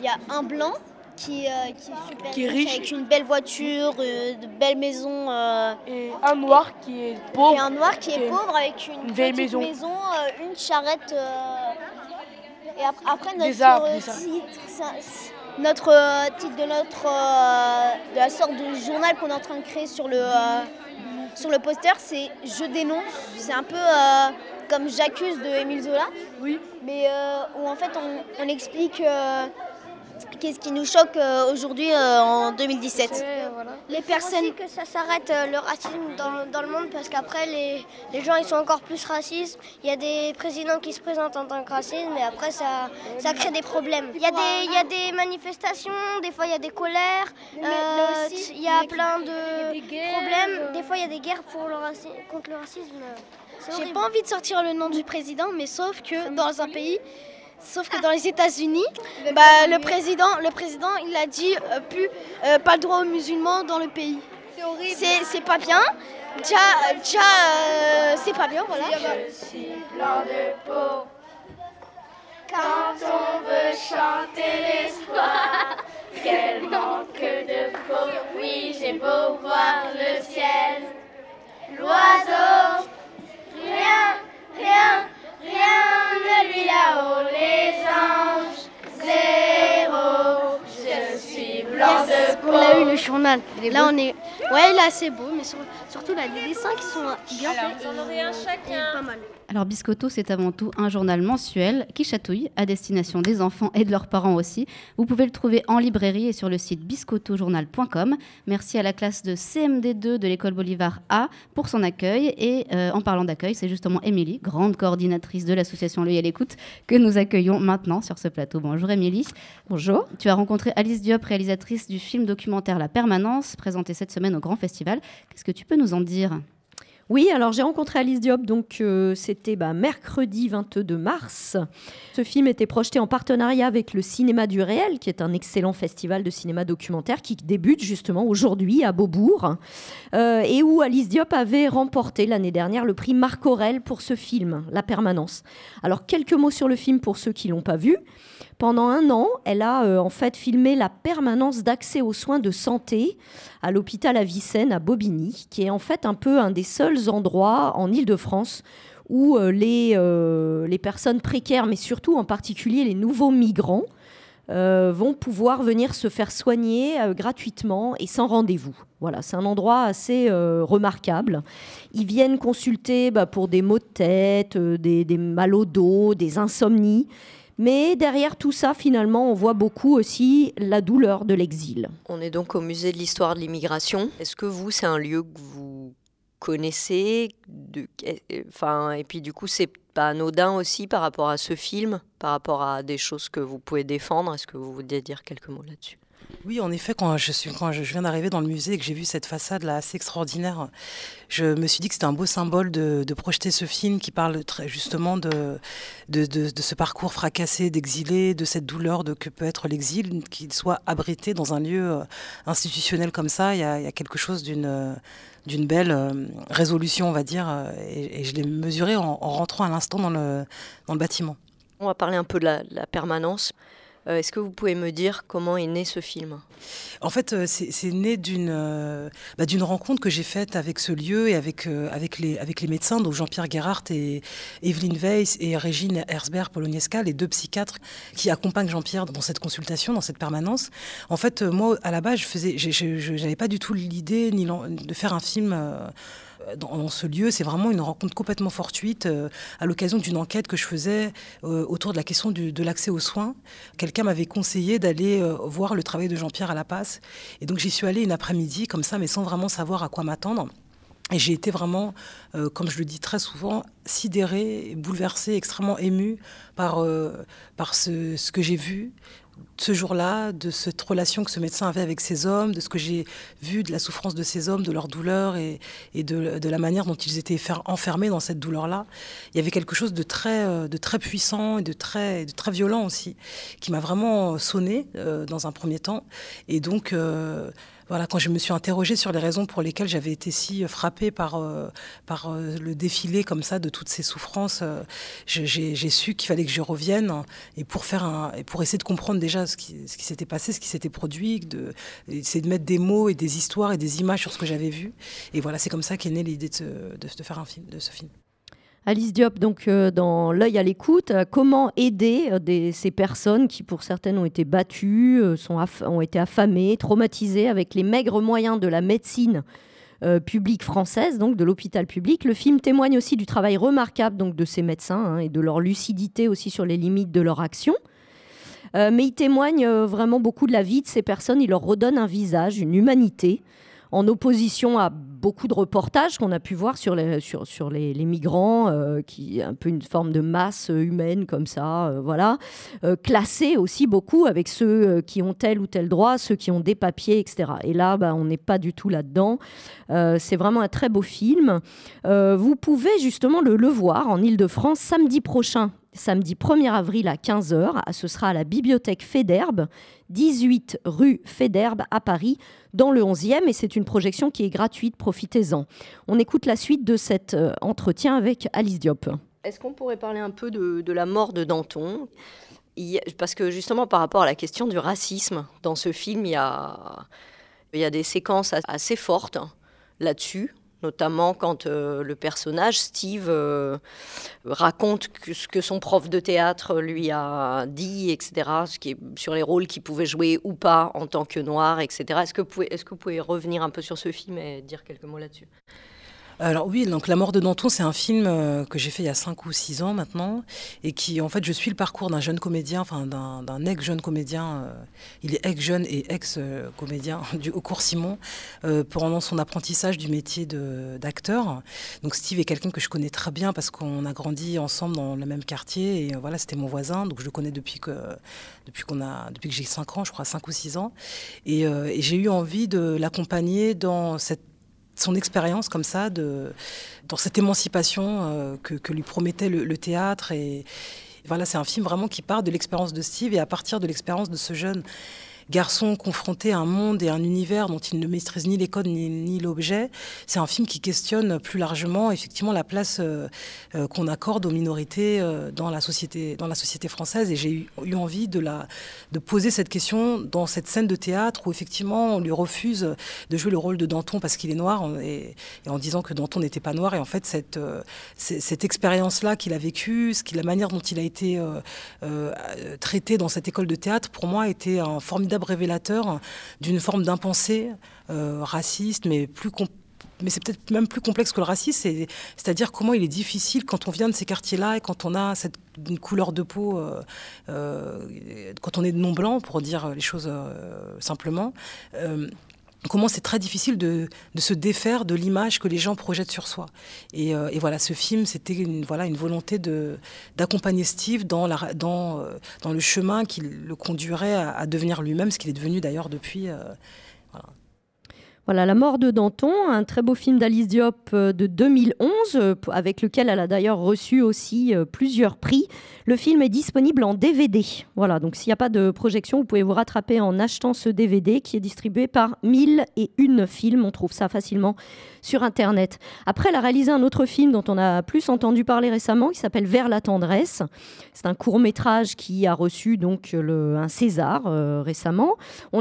Speaker 6: y y un blanc qui, euh, qui est super
Speaker 16: Qui est riche.
Speaker 6: avec une belle voiture, euh, de belles maisons.
Speaker 16: et un noir qui est pauvre.
Speaker 6: Et un noir qui,
Speaker 16: qui
Speaker 6: est
Speaker 16: est
Speaker 6: pauvre avec une,
Speaker 16: une vieille maison.
Speaker 6: euh, une charrette. euh, et ap- après, notre
Speaker 16: arbres,
Speaker 6: euh, titre, ça- notre euh, titre de notre euh, de la sorte de journal qu'on est en train de créer sur le euh, sur le poster, c'est Je dénonce. C'est un peu euh, comme J'accuse de Émile Zola.
Speaker 16: Oui.
Speaker 6: Mais euh, où en fait on, on explique euh, qu'est-ce qui nous choque euh, aujourd'hui euh, en 2017.
Speaker 16: Les personnes que ça s'arrête euh, le racisme dans, dans le monde parce qu'après les, les gens ils sont encore plus racistes. Il y a des présidents qui se présentent en tant que racistes mais après ça, ça crée des problèmes. Il y, a des, il y a des manifestations, des fois il y a des colères, euh,
Speaker 6: aussi,
Speaker 16: il y a plein de problèmes. Des fois il y a des guerres pour le raci- contre le racisme.
Speaker 6: J'ai pas envie de sortir le nom du président, mais sauf que dans un pays, sauf que dans les États-Unis, bah, le président, le président, il a dit euh, plus euh, pas le droit aux musulmans dans le pays.
Speaker 16: C'est horrible.
Speaker 6: C'est c'est pas bien. Déjà, déjà, euh, c'est pas bien, voilà.
Speaker 16: blanc de peau. Quand on veut chanter l'espoir, quel manque de peau. Oui, j'ai beau voir le ciel, l'oiseau, rien, rien, rien ne lui là-haut. Les anges, zéro, je suis blanc de peau.
Speaker 6: On a eu le journal. Là, on est. Ouais, là, c'est beau, mais sur- surtout là, les dessins qui sont bien faits.
Speaker 16: Vous en aurez un chacun.
Speaker 6: Pas mal.
Speaker 7: Alors Biscotto, c'est avant tout un journal mensuel qui chatouille à destination des enfants et de leurs parents aussi. Vous pouvez le trouver en librairie et sur le site biscottojournal.com. Merci à la classe de CMD2 de l'école Bolivar A pour son accueil. Et euh, en parlant d'accueil, c'est justement Émilie, grande coordinatrice de l'association L'œil à l'écoute, que nous accueillons maintenant sur ce plateau. Bonjour Émilie.
Speaker 18: Bonjour.
Speaker 7: Tu as rencontré Alice Diop, réalisatrice du film documentaire La Permanence, présenté cette semaine au Grand Festival. Qu'est-ce que tu peux nous en dire?
Speaker 18: Oui, alors j'ai rencontré Alice Diop, donc euh, c'était bah, mercredi 22 mars. Ce film était projeté en partenariat avec le Cinéma du Réel, qui est un excellent festival de cinéma documentaire qui débute justement aujourd'hui à Beaubourg, euh, et où Alice Diop avait remporté l'année dernière le prix Marc Aurel pour ce film, La Permanence. Alors quelques mots sur le film pour ceux qui l'ont pas vu. Pendant un an, elle a euh, en fait filmé la permanence d'accès aux soins de santé à l'hôpital Avicenne à Bobigny, qui est en fait un peu un des seuls endroits en Île-de-France où euh, les, euh, les personnes précaires, mais surtout en particulier les nouveaux migrants, vont pouvoir venir se faire soigner gratuitement et sans rendez-vous. Voilà, c'est un endroit assez remarquable. Ils viennent consulter bah, pour des maux de tête, des, des mal au dos, des insomnies. Mais derrière tout ça, finalement, on voit beaucoup aussi la douleur de l'exil.
Speaker 19: On est donc au musée de l'histoire de l'immigration. Est-ce que vous, c'est un lieu que vous connaissez de... enfin, Et puis du coup, c'est pas anodin aussi par rapport à ce film, par rapport à des choses que vous pouvez défendre? Est-ce que vous voudriez dire quelques mots là-dessus?
Speaker 20: Oui, en effet, quand je, viens d'arriver dans le musée et que j'ai vu cette façade là assez extraordinaire, je me suis dit que c'était un beau symbole de, projeter ce film qui parle justement de, ce parcours fracassé d'exilé, de cette douleur de que peut être l'exil, qu'il soit abrité dans un lieu euh, institutionnel comme ça. Il y a, quelque chose d'une d'une belle euh, résolution, on va dire, euh, et, je l'ai mesuré en, rentrant à l'instant dans le bâtiment.
Speaker 19: On va parler un peu de la permanence. Euh, est-ce que vous pouvez me dire comment est né ce film?
Speaker 20: En fait, euh, c'est né euh, bah, d'une rencontre que j'ai faite avec ce lieu et avec, avec, les, avec les médecins, donc Jean-Pierre Gerhardt et Evelyne Weiss et Régine Herzberg Poloniesca, les deux psychiatres qui accompagnent Jean-Pierre dans cette consultation, dans cette permanence. En fait, moi, à la base, je n'avais pas du tout l'idée de faire un film dans, ce lieu. C'est vraiment une rencontre complètement fortuite euh, à l'occasion d'une enquête que je faisais euh, autour de la question de l'accès aux soins. Quelqu'un m'avait conseillé d'aller euh, voir le travail de Jean-Pierre à La Passe. Et donc j'y suis allée une après-midi comme ça, mais sans vraiment savoir à quoi m'attendre. Et j'ai été vraiment, comme je le dis très souvent, sidérée, bouleversée, extrêmement émue par, par ce que j'ai vu, ce jour-là, de cette relation que ce médecin avait avec ces hommes, de ce que j'ai vu de la souffrance de ces hommes, de leur douleur et, de, la manière dont ils étaient enfermés dans cette douleur-là. Il y avait quelque chose de très, euh, de très puissant et de très, de très violent aussi, qui m'a vraiment sonné euh, dans un premier temps. Et donc, euh, voilà, quand je me suis interrogée sur les raisons pour lesquelles j'avais été si frappée par, euh, par euh, le défilé comme ça de toutes ces souffrances, euh, j'ai su qu'il fallait que je revienne et pour, faire un, et pour essayer de comprendre déjà ce qui, ce qui s'était passé, ce qui s'était produit, de, essayer de mettre des mots et des histoires et des images sur ce que j'avais vu. Et voilà, c'est comme ça qu'est née l'idée de, de, faire un film, de ce film.
Speaker 18: Alice Diop, donc euh, dans L'œil à l'écoute, euh, comment aider euh, ces personnes qui, pour certaines, ont été battues, ont été affamées, traumatisées avec les maigres moyens de la médecine publique française, donc de l'hôpital public. Le film témoigne aussi du travail remarquable de ces médecins hein, et de leur lucidité aussi sur les limites de leur action. mais il témoigne vraiment beaucoup de la vie de ces personnes, il leur redonne un visage, une humanité en opposition à beaucoup de reportages qu'on a pu voir sur les, sur, sur les, migrants, euh, qui un peu une forme de masse humaine comme ça, euh, voilà, euh, classés aussi beaucoup avec ceux qui ont tel ou tel droit, ceux qui ont des papiers, etc. Et là, bah, on n'est pas du tout là-dedans. c'est vraiment un très beau film. vous pouvez justement le, le voir en Ile-de-France samedi prochain samedi 1er avril à 15h. Ce sera à la bibliothèque Féderbe, 18 rue Féderbe à Paris, dans le 11e. Et c'est une projection qui est gratuite, profitez-en. On écoute la suite de cet euh, entretien avec Alice Diop.
Speaker 19: Est-ce qu'on pourrait parler un peu de, la mort de Danton? Parce que justement, par rapport à la question du racisme, dans ce film, il y a, il y a des séquences assez fortes là-dessus notamment quand euh, le personnage, Steve, euh, raconte ce que son prof de théâtre lui a dit, etc., sur les rôles qu'il pouvait jouer ou pas en tant que noir, etc. Est-ce est-ce que vous pouvez revenir un peu sur ce film et dire quelques mots là-dessus?
Speaker 20: Alors oui, donc La mort de Danton, c'est un film euh, que j'ai fait il y a 5 ou 6 ans maintenant, et qui, en fait, je suis le parcours d'un jeune comédien, enfin d'un ex-jeune comédien, euh, il est ex-jeune et ex-comédien du, au cours Simon, euh, pendant son apprentissage du métier d'acteur. Donc Steve est quelqu'un que je connais très bien parce qu'on a grandi ensemble dans le même quartier, et voilà, c'était mon voisin, donc je le connais depuis que, depuis que j'ai 5 ans, je crois 5 ou 6 ans, et j'ai eu envie de l'accompagner dans cette son expérience comme ça, de, dans cette émancipation que, que, lui promettait le, le théâtre. Et voilà, c'est un film vraiment qui part de l'expérience de Steve et à partir de l'expérience de ce jeune garçon confronté à un monde et un univers dont il ne maîtrise ni les codes ni, l'objet. C'est un film qui questionne plus largement effectivement la place euh, euh, qu'on accorde aux minorités euh, dans, la société, dans la société française. Et j'ai eu, envie de, la, de poser cette question dans cette scène de théâtre où effectivement on lui refuse de jouer le rôle de Danton parce qu'il est noir et, en disant que Danton n'était pas noir. Et en fait, cette, cette expérience-là qu'il a vécue, la manière dont il a été traité dans cette école de théâtre, pour moi, était un formidable révélateur d'une forme d'impensée euh, raciste, mais plus mais c'est peut-être même plus complexe que le racisme, c'est-à-dire comment il est difficile quand on vient de ces quartiers-là et quand on a cette une couleur de peau, euh, euh, quand on est non blanc, pour dire les choses simplement, comment c'est très difficile de, se défaire de l'image que les gens projettent sur soi. Et, euh, voilà, ce film, c'était une, voilà, une volonté d'accompagner Steve dans, la, dans, euh, dans le chemin qui le conduirait à, devenir lui-même, ce qu'il est devenu d'ailleurs depuis. Euh,
Speaker 18: voilà, La mort de Danton, un très beau film d'Alice Diop de 2011, avec lequel elle a d'ailleurs reçu aussi plusieurs prix. Le film est disponible en DVD. Voilà, donc s'il n'y a pas de projection, vous pouvez vous rattraper en achetant ce DVD qui est distribué par 1000 et une films. On trouve ça facilement sur Internet. Après, elle a réalisé un autre film dont on a plus entendu parler récemment, qui s'appelle Vers la tendresse. C'est un court métrage qui a reçu donc le, un César euh, récemment.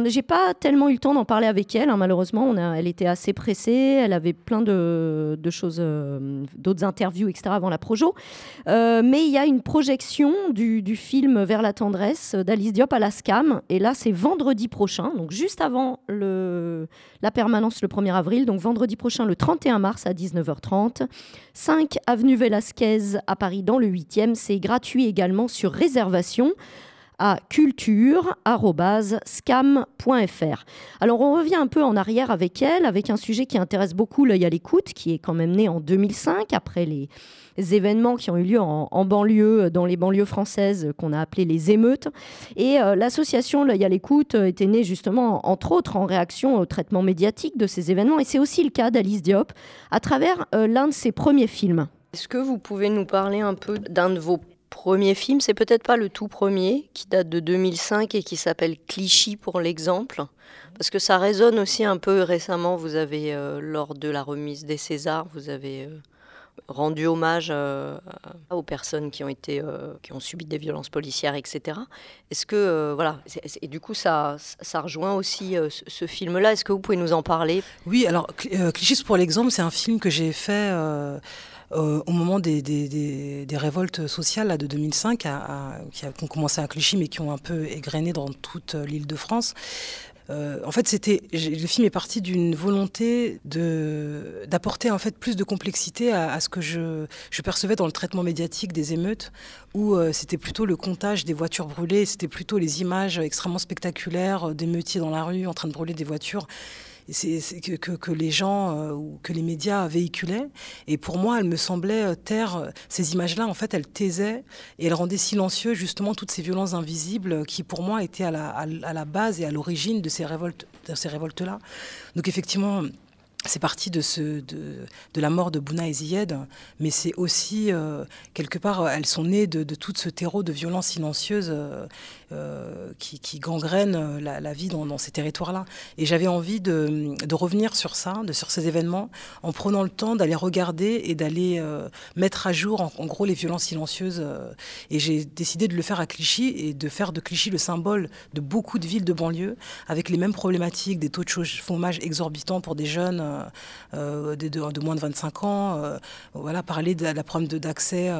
Speaker 18: J'ai pas tellement eu le temps d'en parler avec elle, hein, malheureusement. Elle était assez pressée, elle avait plein de, choses, euh, d'autres interviews, etc. avant la projo. Euh, mais il y a une projection du, film Vers la tendresse d'Alice Diop à la SCAM. Et là, c'est vendredi prochain, donc juste avant la permanence le 1er avril, donc vendredi prochain, le 31 mars à 19h30. 5 avenue Velasquez à Paris dans le 8e. C'est gratuit également sur réservation à culture.scam.fr. Alors on revient un peu en arrière avec elle, avec un sujet qui intéresse beaucoup l'œil à l'écoute, qui est quand même né en 2005, après les événements qui ont eu lieu en, banlieue, dans les banlieues françaises qu'on a appelées les émeutes. Et euh, l'association L'œil à l'écoute était née justement, entre autres, en réaction au traitement médiatique de ces événements. Et c'est aussi le cas d'Alice Diop à travers euh, l'un de ses premiers films.
Speaker 19: Est-ce que vous pouvez nous parler un peu d'un de vos premier film, c'est peut-être pas le tout premier, qui date de 2005 et qui s'appelle Clichy pour l'exemple, parce que ça résonne aussi un peu récemment. Vous avez, euh, lors de la remise des Césars, vous avez euh, rendu hommage euh, aux personnes qui ont été, qui ont subi des violences policières, etc. Est-ce que, voilà, et du coup, ça, ça rejoint aussi ce, ce film-là. Est-ce que vous pouvez nous en parler?
Speaker 20: Oui, alors Clichy pour l'exemple, c'est un film que j'ai fait euh, au moment des, révoltes sociales là, de 2005, qui ont commencé à Clichy, mais qui ont un peu égrené dans toute l'île de France. Euh, en fait, le film est parti d'une volonté d'apporter en fait plus de complexité à, ce que je, percevais dans le traitement médiatique des émeutes, où euh, c'était plutôt le comptage des voitures brûlées, c'était plutôt les images extrêmement spectaculaires d'émeutiers dans la rue en train de brûler des voitures que, les gens euh, ou que les médias véhiculaient. Et pour moi, elle me semblait euh, taire euh, ces images-là. En fait, elle taisait et elle rendait silencieux justement toutes ces violences invisibles qui, pour moi, étaient à la, à, la base et à l'origine de ces révoltes, de ces révoltes-là. Donc effectivement. C'est parti de, ce, de, de, la mort de Bouna et Ziyed, mais c'est aussi, quelque part, elles sont nées de, de, tout ce terreau de violence silencieuse euh, qui, qui, gangrène euh, la, vie dans, ces territoires-là. Et j'avais envie de, revenir sur ça, de, sur ces événements, en prenant le temps d'aller regarder et d'aller euh, mettre à jour, en, gros, les violences silencieuses. et j'ai décidé de le faire à Clichy et de faire de Clichy le symbole de beaucoup de villes de banlieue, avec les mêmes problématiques, des taux de chômage exorbitants pour des jeunes de, de, moins de 25 ans. voilà, parler de la problème d'accès.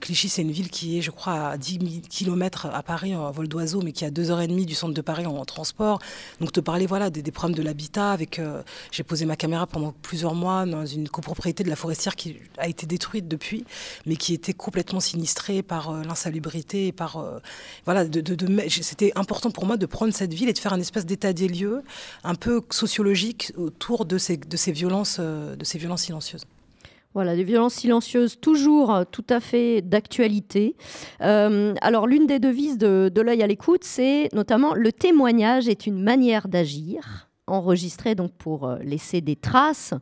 Speaker 20: Clichy, c'est une ville qui est, je crois, à 10 000 km à Paris vol d'oiseau, mais qui heures et demie du centre de Paris en, transport. Donc te parler voilà des, problèmes de l'habitat. Avec, euh, j'ai posé ma caméra pendant plusieurs mois dans une copropriété de la forestière qui a été détruite depuis, mais qui était complètement sinistrée par euh, l'insalubrité et par euh, voilà. De, c'était important pour moi de prendre cette ville et de faire un espèce d'état des lieux un peu sociologique autour de ces, de ces violences, de ces violences silencieuses.
Speaker 18: Voilà, des violences silencieuses toujours euh, tout à fait d'actualité. Euh, alors l'une des devises de, l'œil à l'écoute, c'est notamment le témoignage est une manière d'agir. enregistré donc pour euh, laisser des traces.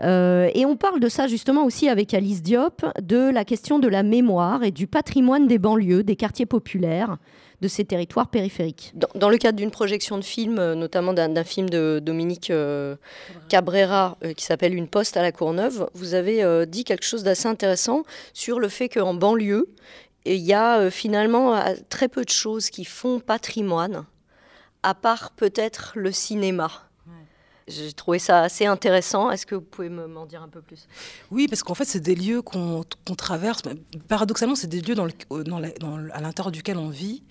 Speaker 18: Et on parle de ça justement aussi avec Alice Diop, de la question de la mémoire et du patrimoine des banlieues, des quartiers populaires de ces territoires périphériques.
Speaker 19: Dans, dans le cadre d'une projection de film, euh, notamment d'un film de Dominique euh, Cabrera euh, qui s'appelle Une poste à la Courneuve, vous avez euh, dit quelque chose d'assez intéressant sur le fait qu'en banlieue, il y a euh, finalement très peu de choses qui font patrimoine, à part peut-être le cinéma. J'ai trouvé ça assez intéressant. Est-ce que vous pouvez me- m'en dire un peu plus?
Speaker 20: Oui, parce qu'en fait, c'est des lieux qu'on traverse. Paradoxalement, c'est des lieux à l'intérieur duquel on vit,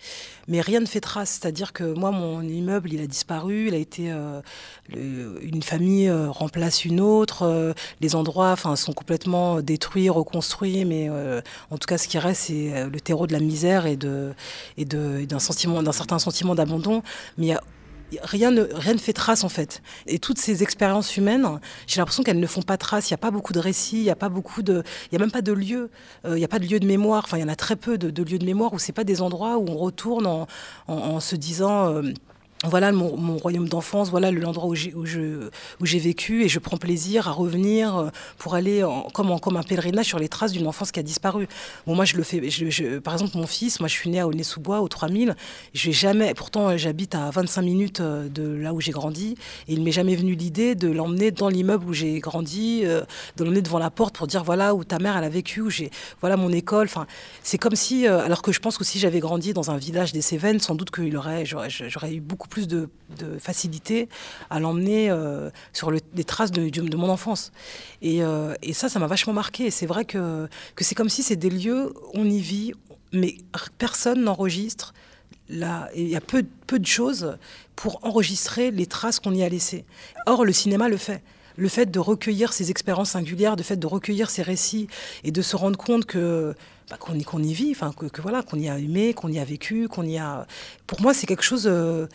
Speaker 20: mais rien ne fait trace. C'est-à-dire que moi, mon immeuble, il a disparu. Il a été euh, une famille euh, remplace une autre. euh, les endroits, enfin, sont complètement détruits, reconstruits. Mais en tout cas, ce qui reste, c'est le terreau de la misère et de d'un sentiment, d'un certain sentiment d'abandon. Mais il y a Rien ne, fait trace en fait. Et toutes ces expériences humaines, j'ai l'impression qu'elles ne font pas trace. Il n'y a pas beaucoup de récits, il n'y a pas beaucoup de, il y a même pas de lieux. Euh, il n'y a pas de lieu de mémoire. Enfin, il y en a très peu de, lieux de mémoire où c'est pas des endroits où on retourne en, en- en se disant. euh, voilà mon, royaume d'enfance, voilà l'endroit où j'ai où j'ai vécu et je prends plaisir à revenir euh, pour aller comme, un pèlerinage sur les traces d'une enfance qui a disparu. Moi je le fais, je- par exemple mon fils, moi je suis née à Aulnay-sous-Bois au 3000, je vais jamais, pourtant euh, j'habite à 25 minutes euh, de là où j'ai grandi et il m'est jamais venu l'idée de l'emmener dans l'immeuble où j'ai grandi, de l'emmener devant la porte pour dire voilà où ta mère elle a vécu, où j'ai voilà mon école. Enfin, c'est comme si, alors que je pense que si j'avais grandi dans un village des Cévennes, sans doute qu'il aurait, j'aurais, j'aurais eu beaucoup plus de, facilité à l'emmener euh, sur le- les traces de, mon enfance. Et, euh, et ça, ça m'a vachement marqué. C'est vrai que, que c'est comme si c'est des lieux, on y vit, mais personne n'enregistre. Là, il y a peu, peu de choses pour enregistrer les traces qu'on y a laissées. Or, le cinéma le fait. Le fait de recueillir ces expériences singulières, le fait de recueillir ces récits et de se rendre compte que bah, qu'on y, vit, enfin que, que voilà, qu'on y a aimé, qu'on y a vécu, qu'on y a. Pour moi, c'est quelque chose euh,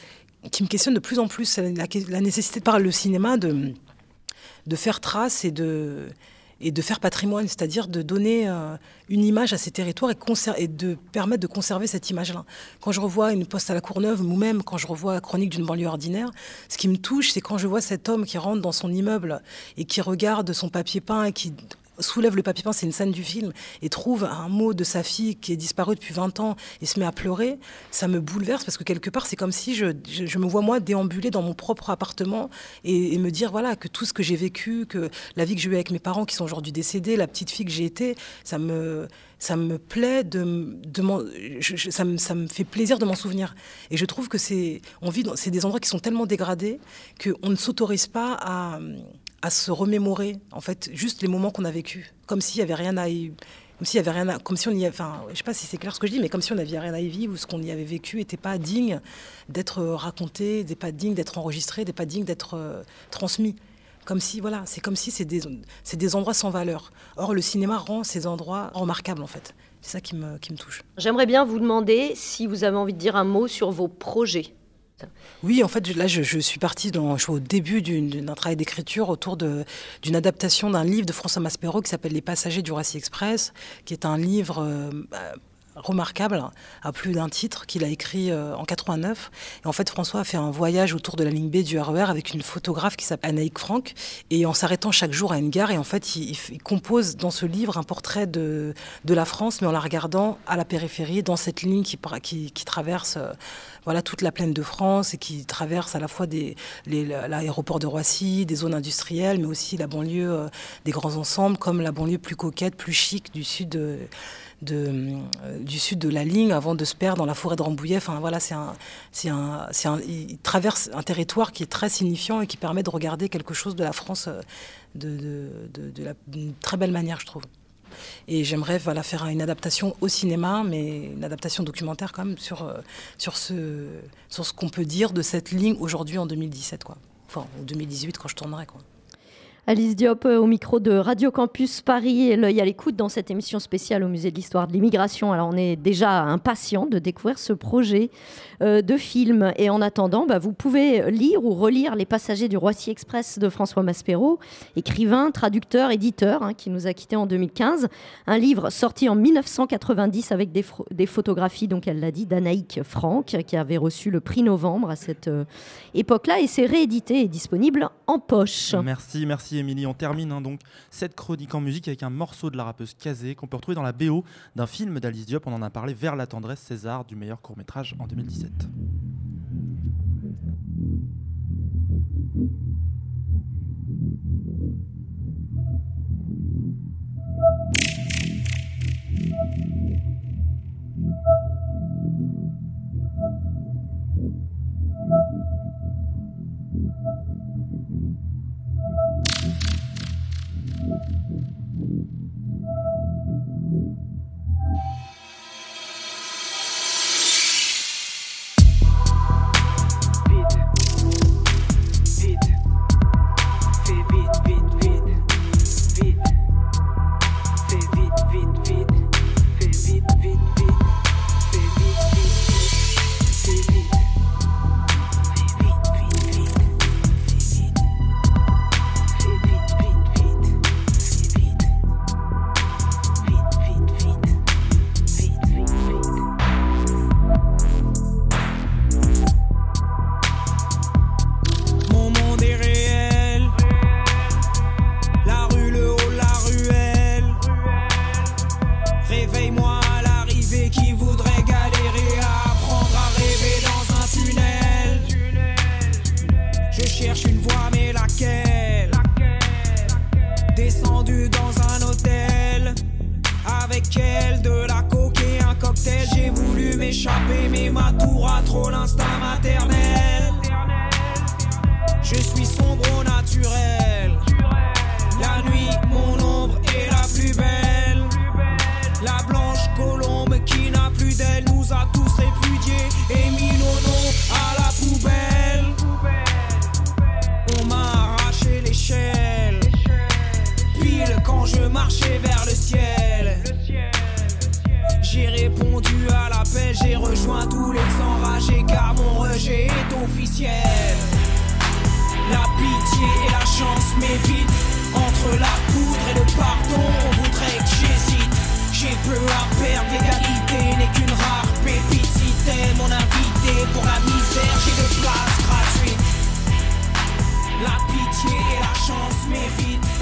Speaker 20: qui me questionne de plus en plus, la, nécessité par le cinéma de de faire trace et de et de faire patrimoine, c'est-à-dire de donner euh, une image à ces territoires et, et de permettre de conserver cette image-là. Quand je revois une poste à la Courneuve, ou même quand je revois chronique d'une banlieue ordinaire, ce qui me touche, c'est quand je vois cet homme qui rentre dans son immeuble et qui regarde son papier peint et qui soulève le papier peint, c'est une scène du film, et trouve un mot de sa fille qui est disparue depuis 20 ans et se met à pleurer, ça me bouleverse parce que quelque part, c'est comme si je, je- me vois moi déambuler dans mon propre appartement et, me dire voilà que tout ce que j'ai vécu, que la vie que j'ai eue avec mes parents qui sont aujourd'hui décédés, la petite fille que j'ai été, ça me, ça me plaît de, de ça, me, ça me fait plaisir de m'en souvenir. Et je trouve que c'est, on c'est des endroits qui sont tellement dégradés qu'on ne s'autorise pas à, à se remémorer en fait juste les moments qu'on a vécus, comme s'il y avait rien à comme s'il avait rien comme si on y enfin, je sais pas si c'est clair ce que je dis, mais comme si on n'avait rien à vivre ou ce qu'on y avait vécu n'était pas digne d'être euh, raconté, n'était pas digne d'être enregistré, n'était pas digne d'être euh, transmis. Comme si, voilà, c'est comme si c'est des, des endroits sans valeur. Or, le cinéma rend ces endroits remarquables, en fait. C'est ça qui me, qui me touche.
Speaker 19: J'aimerais bien vous demander si vous avez envie de dire un mot sur vos projets.
Speaker 20: Oui, en fait, là, je, suis partie dans, je suis au début d'un travail d'écriture autour d'une adaptation d'un livre de François Maspero qui s'appelle Les Passagers du Roissy Express, qui est un livre euh, euh, remarquable, à plus d'un titre, qu'il a écrit euh, en 89. Et en fait, François a fait un voyage autour de la ligne B du RER avec une photographe qui s'appelle Anaïk Franck, et en s'arrêtant chaque jour à une gare. Et en fait, il, compose dans ce livre un portrait de, de la France, mais en la regardant à la périphérie, dans cette ligne qui, qui, traverse euh, voilà, toute la plaine de France et qui traverse à la fois l'aéroport de Roissy, des zones industrielles, mais aussi la banlieue euh, des grands ensembles, comme la banlieue plus coquette, plus chic du sud euh, du sud de la ligne avant de se perdre dans la forêt de Rambouillet. Enfin, voilà, c'est un, c'est un, c'est un, il traverse un territoire qui est très signifiant et qui permet de regarder quelque chose de la France euh, de, de, de, la- très belle manière, je trouve. Et j'aimerais faire une adaptation au cinéma, mais une adaptation documentaire quand même sur, euh, sur ce, sur ce qu'on peut dire de cette ligne aujourd'hui en 2017, quoi. Enfin, en 2018 quand je tournerai, quoi.
Speaker 18: Alice Diop euh, au micro de Radio Campus Paris et l'œil à l'écoute dans cette émission spéciale au Musée de l'Histoire de l'Immigration. Alors on est déjà impatient de découvrir ce projet de film et en attendant, bah, vous pouvez lire ou relire Les Passagers du Roissy Express de François Maspero, écrivain, traducteur, éditeur, hein, qui nous a quittés en 2015. Un livre sorti en 1990 avec des, photographies, donc elle l'a dit, d'Anaïk Franck, qui avait reçu le prix novembre à cette euh, époque-là et c'est réédité et disponible en poche.
Speaker 8: Merci, merci Émilie. On termine hein, donc cette chronique en musique avec un morceau de la rappeuse Kazé qu'on peut retrouver dans la BO d'un film d'Alice Diop. On en a parlé, Vers la tendresse, César du meilleur court métrage en 2017.
Speaker 21: Vite,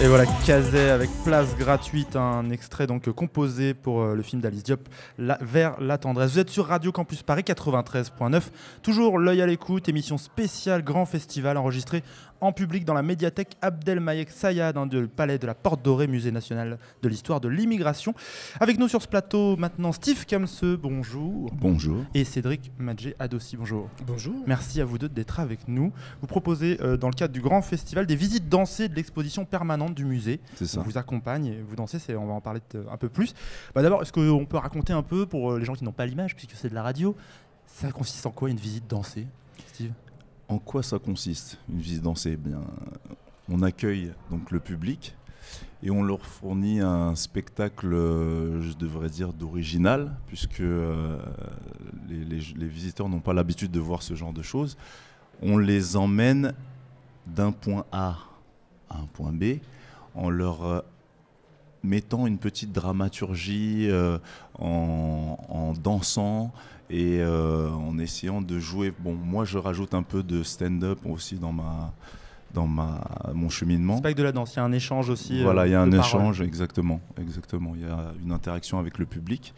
Speaker 22: Et
Speaker 8: voilà, Kazé avec place gratuite, un extrait donc composé pour euh, le film d'Alice Diop, Vers la tendresse. Vous êtes sur Radio Campus Paris 93.9, toujours l'œil à l'écoute, émission spéciale Grand Festival enregistrée en public dans la médiathèque Abdelmayek Sayad hein, du Palais de la Porte Dorée, Musée national de l'histoire de l'immigration. Avec nous sur ce plateau maintenant Steve Kamseux, bonjour.
Speaker 23: Bonjour.
Speaker 8: Et Cédric Madjé Adossi, bonjour.
Speaker 24: Bonjour.
Speaker 8: Merci à vous deux d'être avec nous. Vous proposez euh, dans le cadre du Grand Festival des visites dansées de l'exposition permanente du musée.
Speaker 23: C'est ça.
Speaker 8: On vous accompagne et vous dansez, on va en parler un peu plus. Bah, D'abord, est-ce qu'on peut raconter un peu pour euh, les gens qui n'ont pas l'image, puisque c'est de la radio, ça consiste en quoi une visite dansée, Steve?
Speaker 23: En quoi ça consiste une visite dansée Eh bien, On accueille donc le public et on leur fournit un spectacle, euh, je devrais dire, d'original, puisque euh, les, visiteurs n'ont pas l'habitude de voir ce genre de choses. On les emmène d'un point A à un point B en leur euh, mettant une petite dramaturgie en dansant et euh, en essayant de jouer. Bon, moi, je rajoute un peu de stand-up aussi dans ma dans ma mon cheminement.
Speaker 8: C'est pas que de la danse, il y a un échange aussi. euh,
Speaker 23: Voilà, il y a un échange, exactement, exactement. Il y a une interaction avec le public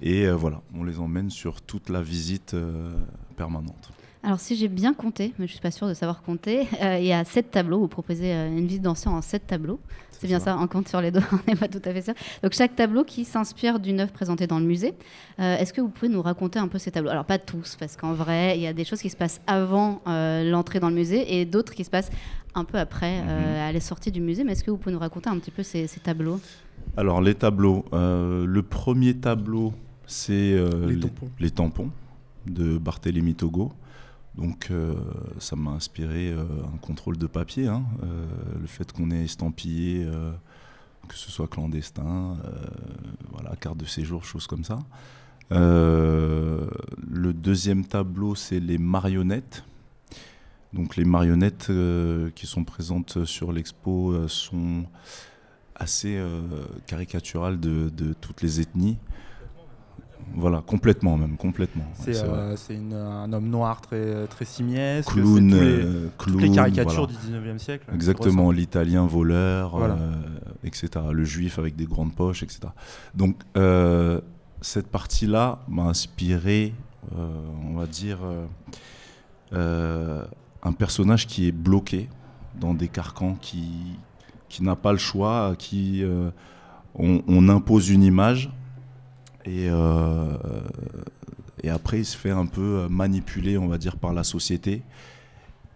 Speaker 23: et euh, voilà, on les emmène sur toute la visite euh, permanente.
Speaker 7: Alors, si j'ai bien compté, mais je suis pas sûre de savoir compter, euh, il y a sept tableaux. Vous proposez euh, une visite dansée en sept tableaux. C'est bien ça. on compte sur les doigts, on n'est pas tout à fait sûr. Donc, chaque tableau qui s'inspire d'une œuvre présentée dans le musée. Euh, Est-ce que vous pouvez nous raconter un peu ces tableaux? Alors, pas tous, parce qu'en vrai, il y a des choses qui se passent avant euh, l'entrée dans le musée et d'autres qui se passent un peu après, euh, à la sortie du musée. Mais est-ce que vous pouvez nous raconter un petit peu ces, ces tableaux?
Speaker 23: Alors les tableaux, euh, le premier tableau, c'est euh,
Speaker 24: Les tampons.
Speaker 23: les tampons de Barthélemy Togo. Donc euh, ça m'a inspiré euh, un contrôle de papier, hein, euh, le fait qu'on ait estampillé, que ce soit clandestin, voilà, carte de séjour, choses comme ça. Le deuxième tableau, c'est les marionnettes. Donc les marionnettes qui sont présentes sur l'expo sont assez caricaturales de toutes les ethnies. Voilà, complètement même, complètement.
Speaker 8: C'est euh, un homme noir très, très simiesque.
Speaker 23: Clown,
Speaker 8: tous les,
Speaker 23: euh,
Speaker 8: toutes les
Speaker 23: clown,
Speaker 8: caricatures
Speaker 23: voilà.
Speaker 8: du 19e siècle. qui
Speaker 23: Exactement, l'italien voleur,
Speaker 8: Voilà.
Speaker 23: euh, etc. Le juif avec des grandes poches, etc. Donc, euh, cette partie-là m'a inspiré, euh, on va dire, euh, euh, un personnage qui est bloqué dans des carcans, qui, qui n'a pas le choix, à qui euh, on, on impose une image. Et, euh, et après, il se fait un peu manipuler, on va dire, par la société.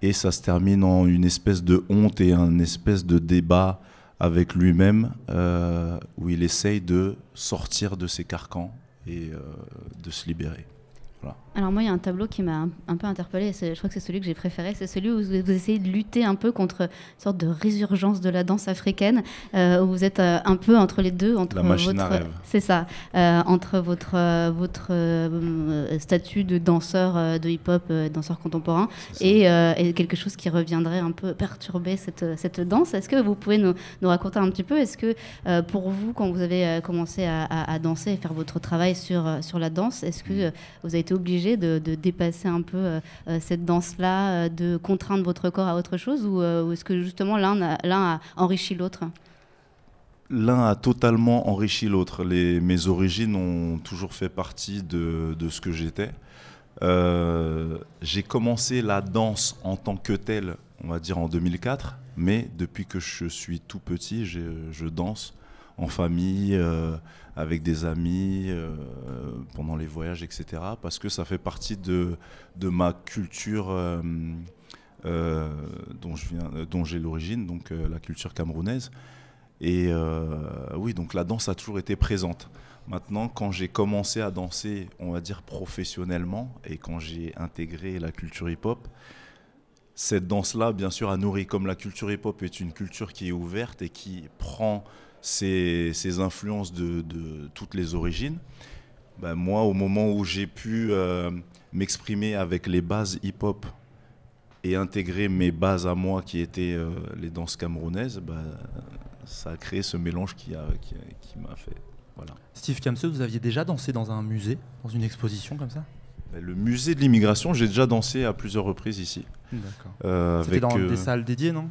Speaker 23: Et ça se termine en une espèce de honte et un espèce de débat avec lui-même euh, où il essaye de sortir de ses carcans et euh, de se libérer. Voilà.
Speaker 7: Alors moi, il y a un tableau qui m'a un, un peu interpellée, je crois que c'est celui que j'ai préféré, c'est celui où vous, vous essayez de lutter un peu contre une sorte de résurgence de la danse africaine, euh, où vous êtes euh, un peu entre les deux, entre
Speaker 23: La machine
Speaker 7: votre,
Speaker 23: à rêve.
Speaker 7: c'est ça, euh, entre votre votre statut de danseur de hip-hop, danseur contemporain, et, et quelque chose qui reviendrait un peu perturber cette cette danse. Est-ce que vous pouvez nous, nous raconter un petit peu Est-ce que pour vous, quand vous avez commencé à, à- à danser et faire votre travail sur sur la danse, est-ce que euh, vous avez été obligé de, dépasser un peu euh, euh, cette danse-là, euh, de contraindre votre corps à autre chose, ou, est-ce que justement l'un a, a enrichi l'autre?
Speaker 23: L'un a totalement enrichi l'autre. Mes origines ont toujours fait partie de, ce que j'étais. J'ai commencé la danse en tant que telle, on va dire en 2004, mais depuis que je suis tout petit, je, danse en famille, avec des amis, euh, pendant les voyages, etc. Parce que ça fait partie de, de ma culture euh, euh, dont dont j'ai l'origine, donc la culture camerounaise. Et oui, donc la danse a toujours été présente. Maintenant, quand j'ai commencé à danser, on va dire professionnellement, et quand j'ai intégré la culture hip-hop, cette danse-là, bien sûr, a nourri. Comme la culture hip-hop est une culture qui est ouverte et qui prend ses influences de, de toutes les origines, ben moi, au moment où j'ai pu euh, m'exprimer avec les bases hip-hop et intégrer mes bases à moi qui étaient euh, les danses camerounaises, ben, ça a créé ce mélange qui a- qui a- qui m'a fait. Voilà.
Speaker 8: Steve Kamseux, vous aviez déjà dansé dans un musée, dans une exposition comme ça?
Speaker 23: Ben, Le musée de l'immigration, j'ai déjà dansé à plusieurs reprises ici.
Speaker 8: D'accord.
Speaker 23: Euh,
Speaker 8: C'était dans
Speaker 23: euh,
Speaker 8: des salles dédiées, non?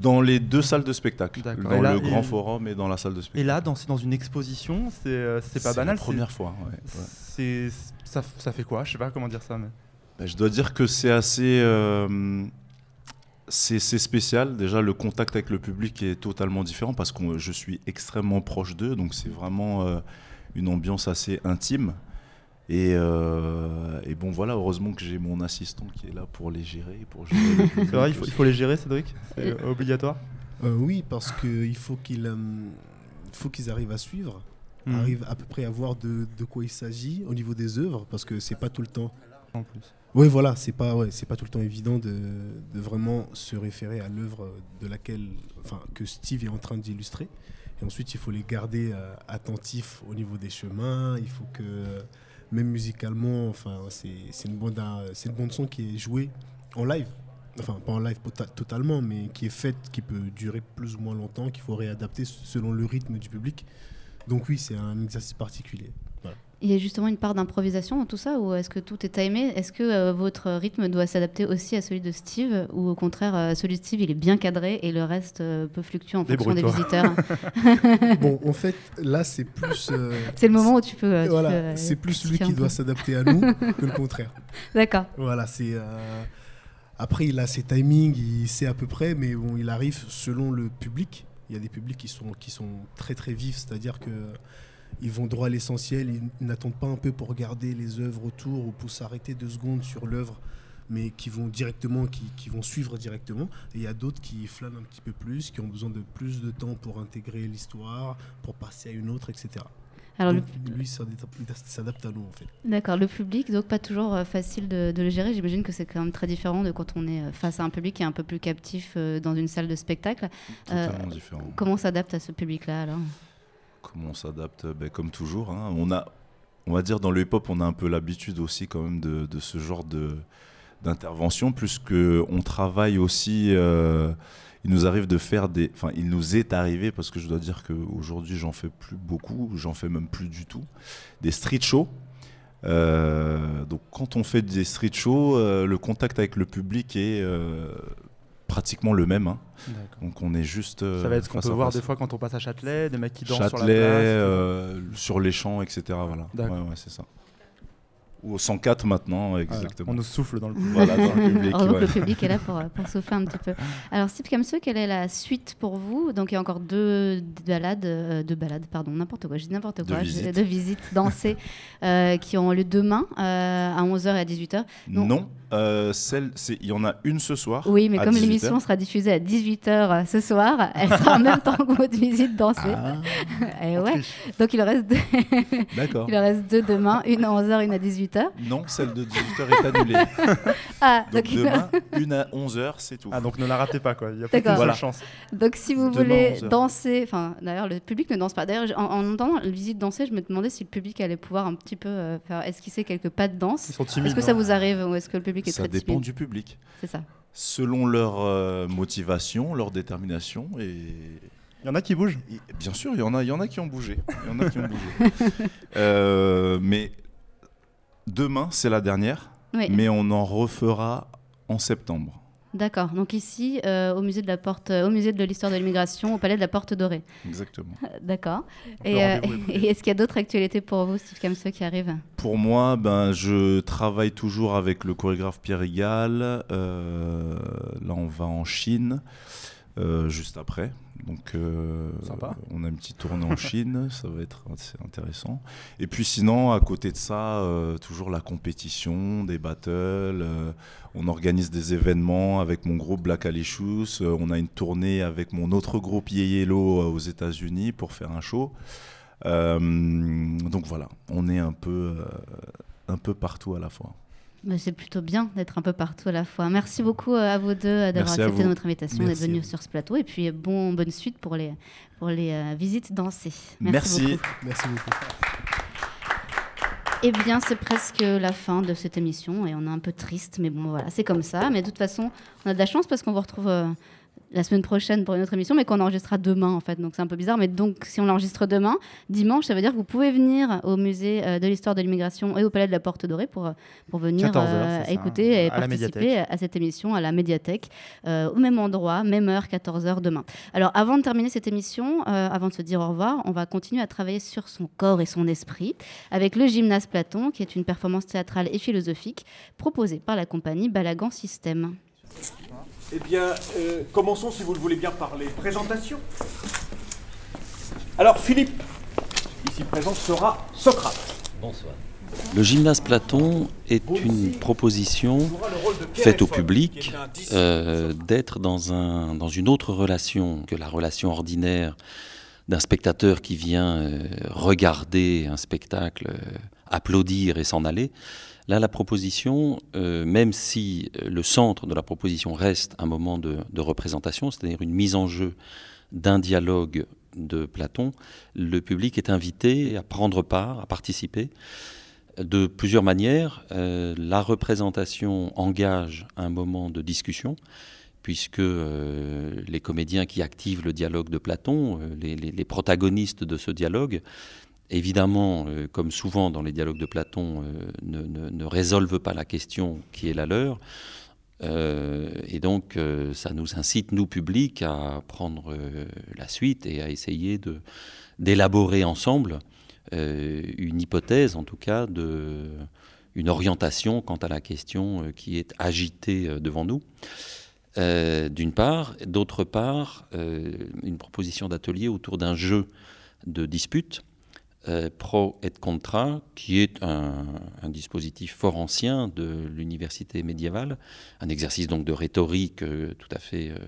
Speaker 23: Dans les deux salles de spectacle, dans
Speaker 8: là-
Speaker 23: le grand forum et dans la salle de spectacle.
Speaker 8: Et là, danser dans une exposition, c'est euh, pas
Speaker 23: C'est la
Speaker 8: banal.
Speaker 23: première fois, ouais, ouais.
Speaker 8: C'est ça, ça fait quoi? Je sais pas comment dire ça, mais.
Speaker 23: Ben, je dois dire que c'est assez. euh, c'est c'est spécial. Déjà, le contact avec le public est totalement différent parce que je suis extrêmement proche d'eux. Donc, c'est vraiment euh, une ambiance assez intime. Et, euh, et bon, voilà, heureusement que j'ai mon assistant qui est là pour les gérer. Pour gérer le public
Speaker 8: C'est vrai, il faut, il
Speaker 23: aussi.
Speaker 8: faut les gérer, Cédric C'est euh, obligatoire
Speaker 25: Euh, oui, parce qu'il faut qu'ils euh, faut qu'ils arrivent à suivre,
Speaker 8: Mhm.
Speaker 25: arrivent à peu près à voir de, de quoi il s'agit au niveau des œuvres, parce que c'est pas tout le temps.
Speaker 8: En plus.
Speaker 25: Oui, voilà, c'est pas, ouais, c'est pas tout le temps évident de, de vraiment se référer à l'œuvre de laquelle, enfin, que Steve est en train d'illustrer. Et ensuite, il faut les garder euh, attentifs au niveau des chemins. Il faut que, même musicalement, enfin, c'est une bande, à- c'est une bande son qui est jouée en live. Enfin, pas en live totalement, mais qui est faite, qui peut durer plus ou moins longtemps, qu'il faut réadapter selon le rythme du public. Donc oui, c'est un exercice particulier.
Speaker 7: Il y a justement une part d'improvisation dans tout ça, ou est-ce que tout est timé Est-ce que euh, votre rythme doit s'adapter aussi à celui de Steve, ou au contraire, euh, celui de Steve, il est bien cadré et le reste euh, peut fluctuer en fonction des visiteurs?
Speaker 25: Bon, en fait, là, c'est plus. euh,
Speaker 7: C'est le moment où tu peux, euh, tu
Speaker 25: voilà,
Speaker 7: euh,
Speaker 25: c'est plus lui qui doit s'adapter à nous que le contraire.
Speaker 7: D'accord.
Speaker 25: Voilà, c'est. euh, Après, il a ses timings, il sait à peu près, mais bon, il arrive selon le public. Il y a des publics qui sont, qui sont très très vifs, c'est-à-dire que ils vont droit à l'essentiel, ils n'attendent pas un peu pour regarder les œuvres autour ou pour s'arrêter deux secondes sur l'œuvre, mais qui vont directement, qui, qui vont suivre directement. Et il y a d'autres qui flânent un petit peu plus, qui ont besoin de plus de temps pour intégrer l'histoire, pour passer à une autre, etc.
Speaker 7: Alors, le-
Speaker 25: Donc, lui, il s'adapte à nous, en fait.
Speaker 7: D'accord, le public, donc pas toujours euh, facile de, de le gérer. J'imagine que c'est quand même très différent de quand on est euh, face à un public qui est un peu plus captif euh, dans une salle de spectacle. Euh,
Speaker 23: Totalement différent.
Speaker 7: Comment on s'adapte à ce public-là alors?
Speaker 23: Comment on s'adapte Ben, Comme toujours. hein. On, a, on va dire dans le hip-hop, on a un peu l'habitude aussi quand même de, ce genre de d'intervention, puisque on travaille aussi. euh, il nous arrive de faire des. Enfin, il nous est arrivé, parce que je dois dire qu'aujourd'hui, j'en fais plus beaucoup, j'en fais même plus du tout, des street shows. Euh, donc, quand on fait des street shows, euh, le contact avec le public est pratiquement le même. hein. Donc, on est juste. euh,
Speaker 8: Ça va être ce qu'on peut voir
Speaker 23: face.
Speaker 8: des fois quand on passe à Châtelet, des mecs qui dansent sur la
Speaker 23: Châtelet,
Speaker 8: place.
Speaker 23: euh, sur les champs, etc. Voilà. Ouais, ouais, c'est ça. Ou au 104 maintenant, exactement.
Speaker 8: On nous souffle dans le public.
Speaker 23: Voilà, dans le public.
Speaker 7: Que
Speaker 23: ouais.
Speaker 7: le public est là pour, pour souffler un petit peu. Alors, Steve Kamseux, quelle est la suite pour vous Donc, il y a encore deux balades, euh, deux balades, pardon, n'importe quoi, je dis n'importe
Speaker 23: Deux
Speaker 7: quoi, je-
Speaker 23: visites.
Speaker 7: deux visites dansées euh, qui ont lieu demain euh, à 11h et à 18h.
Speaker 23: Non, euh, il y en a une ce soir.
Speaker 7: Oui, mais comme
Speaker 23: 18
Speaker 7: l'émission sera diffusée à 18h ce soir, elle sera en même temps que votre visite dansée.
Speaker 23: Ah,
Speaker 7: Et ouais. Donc il reste deux. Il en reste deux demain, une à 11h, une à 18h.
Speaker 23: Non, celle de 18h est annulée.
Speaker 7: Ah,
Speaker 23: donc demain, une à 11h, c'est tout.
Speaker 8: Ah, donc ne la ratez pas, quoi. Il y a seule
Speaker 23: Voilà.
Speaker 8: chance.
Speaker 7: Donc si vous
Speaker 23: Demain,
Speaker 7: voulez
Speaker 23: 11 heures.
Speaker 7: danser, enfin d'ailleurs le public ne danse pas. D'ailleurs en, en entendant la visite danser, je me demandais si le public allait pouvoir un petit peu euh, faire esquisser quelques pas de danse?
Speaker 23: Ils sont timides,
Speaker 7: Est-ce que ça vous arrive ou est-ce que le public est
Speaker 23: Ça
Speaker 7: très
Speaker 23: dépend
Speaker 7: timide?
Speaker 23: du public.
Speaker 7: C'est ça.
Speaker 23: Selon leur euh, motivation, leur détermination et.
Speaker 8: Il y en a qui bougent
Speaker 23: Bien sûr, il y en a, il y en a qui ont bougé. Il y en a qui ont bougé. Euh, mais demain, c'est la dernière.
Speaker 7: Oui.
Speaker 23: Mais on en refera en septembre.
Speaker 7: D'accord. Donc ici euh, au musée de la Porte, euh, au musée de l'histoire de l'immigration, au palais de la Porte Dorée.
Speaker 23: Exactement.
Speaker 7: D'accord. Et, euh, et est-ce qu'il y a d'autres actualités pour vous, Steve Kamseux, qui arrivent?
Speaker 23: Pour moi, ben, je travaille toujours avec le chorégraphe Pierre. Euh, là, on va en Chine euh, juste après. Donc, euh,
Speaker 8: Sympa.
Speaker 23: on a une petite tournée en Chine. Ça va être assez intéressant. Et puis, sinon, à côté de ça, euh, toujours la compétition, des battles. on organise des événements avec mon groupe Black. Euh, on a une tournée avec mon autre groupe Ye Yellow aux États-Unis pour faire un show. Donc voilà, on est un peu, un peu partout à la fois.
Speaker 7: Mais C'est plutôt bien d'être un peu partout à la fois. Merci beaucoup euh, à vous deux euh, d'avoir
Speaker 23: Merci
Speaker 7: accepté notre invitation, d'être
Speaker 23: Merci
Speaker 7: venus sur ce plateau. Et puis euh, bon, bonne suite pour les, pour les euh, visites dansées.
Speaker 23: Merci.
Speaker 7: beaucoup.
Speaker 25: Merci beaucoup.
Speaker 7: Eh bien, c'est presque la fin de cette émission et on est un peu triste, mais bon, voilà, c'est comme ça. Mais de toute façon, on a de la chance parce qu'on vous retrouve euh, la semaine prochaine pour une autre émission, mais qu'on enregistrera demain en fait. Donc c'est un peu bizarre, mais donc si on l'enregistre demain, dimanche, ça veut dire que vous pouvez venir au musée euh, de l'histoire de l'immigration et au palais de la Porte Dorée pour, euh, pour venir
Speaker 8: 14 heures,
Speaker 7: euh,
Speaker 8: ça,
Speaker 7: écouter et
Speaker 8: à
Speaker 7: participer à cette émission à la médiathèque, euh, au même endroit, même heure, 14h demain. Alors avant de terminer cette émission, avant de se dire au revoir, on va continuer à travailler sur son corps et son esprit avec le Gymnase Platon, qui est une performance théâtrale et philosophique proposée par la compagnie Balagan System.
Speaker 26: Eh bien, euh, commençons si vous le voulez bien par les présentations. Alors, Philippe, ici présent, sera Socrate.
Speaker 27: Bonsoir. Le gymnase Platon est une proposition faite au public euh, d'être dans, un, dans une autre relation que la relation ordinaire d'un spectateur qui vient euh, regarder un spectacle, euh, applaudir et s'en aller. Là, la proposition, euh, même si euh, le centre de la proposition reste un moment de, représentation, c'est-à-dire une mise en jeu d'un dialogue de Platon, le public est invité à prendre part, à participer de plusieurs manières. Euh, la représentation engage un moment de discussion, puisque les comédiens qui activent le dialogue de Platon, les protagonistes de ce dialogue, évidemment, euh, comme souvent dans les dialogues de Platon, euh, ne, résolvent pas la question qui est la leur. Euh, et donc, ça nous incite, nous, publics, à prendre la suite et à essayer d'élaborer ensemble une hypothèse, en tout cas, une orientation quant à la question qui est agitée devant nous. D'une part, d'autre part, une proposition d'atelier autour d'un jeu de dispute, euh, pro et contra, qui est un, dispositif fort ancien de l'université médiévale, un exercice donc de rhétorique euh, tout à fait euh,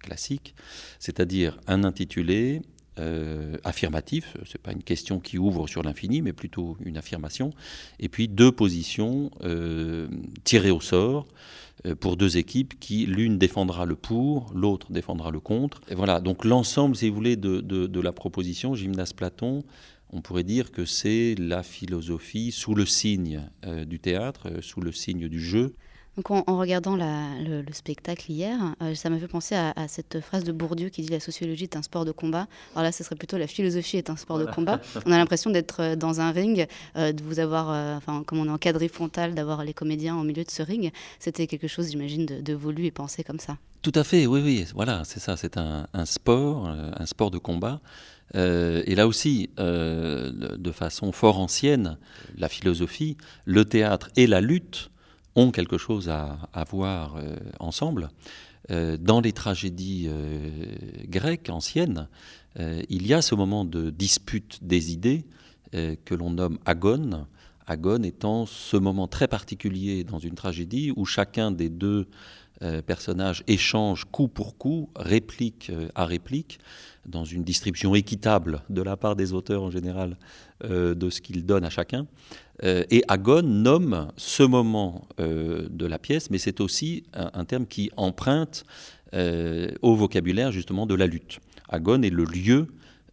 Speaker 27: classique, c'est-à-dire un intitulé, affirmatif, ce n'est pas une question qui ouvre sur l'infini, mais plutôt une affirmation, et puis deux positions tirées au sort pour deux équipes qui l'une défendra le pour, l'autre défendra le contre. Et voilà, donc l'ensemble, si vous voulez, de, de, de la proposition Gymnase Platon, on pourrait dire que c'est la philosophie sous le signe euh, du théâtre, euh, sous le signe du jeu.
Speaker 7: Donc en, en regardant la, le, le, spectacle hier, euh, ça m'a fait penser à, à, cette phrase de Bourdieu qui dit la sociologie est un sport de combat. Alors là, ce serait plutôt la philosophie est un sport voilà. de combat. On a l'impression d'être dans un ring, euh, de vous avoir, euh, enfin comme on est en quadrille frontale, d'avoir les comédiens au milieu de ce ring. C'était quelque chose, j'imagine, de, de, voulu et pensé comme ça.
Speaker 27: Tout à fait, oui, oui, voilà, c'est ça, c'est un, un, sport, un sport de combat. Euh, et là aussi, euh, de façon fort ancienne, la philosophie, le théâtre et la lutte ont quelque chose à, à voir euh, ensemble. Dans les tragédies grecques anciennes, il y a ce moment de dispute des idées que l'on nomme agone. Agone étant ce moment très particulier dans une tragédie où chacun des deux personnages échange coup pour coup, réplique à réplique, dans une distribution équitable de la part des auteurs en général de ce qu'ils donnent à chacun. Euh, et agone nomme ce moment euh, de la pièce, mais c'est aussi un, terme qui emprunte euh, au vocabulaire justement de la lutte. Agone est le lieu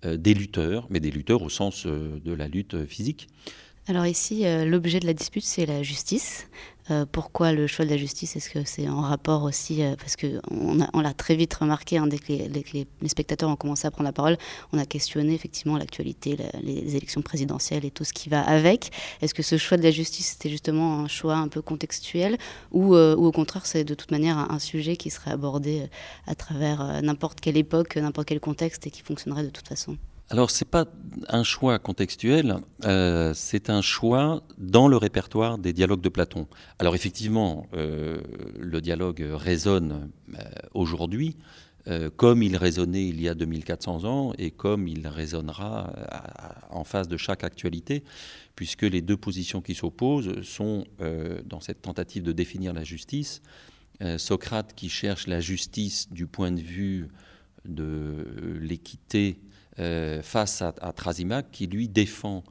Speaker 27: des lutteurs, mais des lutteurs au sens de la lutte physique.
Speaker 7: Alors ici, l'objet de la dispute, c'est la justice. Euh, pourquoi le choix de la justice? Est-ce que c'est en rapport aussi, euh, parce qu'on on l'a très vite remarqué, hein, dès, que les, spectateurs ont commencé à prendre la parole, on a questionné effectivement l'actualité, la, les élections présidentielles et tout ce qui va avec. Est-ce que ce choix de la justice, c'était justement un choix un peu contextuel ou, euh, au contraire, c'est de toute manière un, sujet qui serait abordé à travers n'importe quelle époque, n'importe quel contexte et qui fonctionnerait de toute façon?
Speaker 27: Alors, ce n'est pas un choix contextuel, euh, c'est un choix dans le répertoire des dialogues de Platon. Alors, effectivement, euh, le dialogue résonne euh, aujourd'hui, comme il résonnait il y a 2400 ans et comme il résonnera en face de chaque actualité, puisque les deux positions qui s'opposent sont, dans cette tentative de définir la justice, Socrate qui cherche la justice du point de vue de l'équité euh, face à, à, Trasimac qui lui défend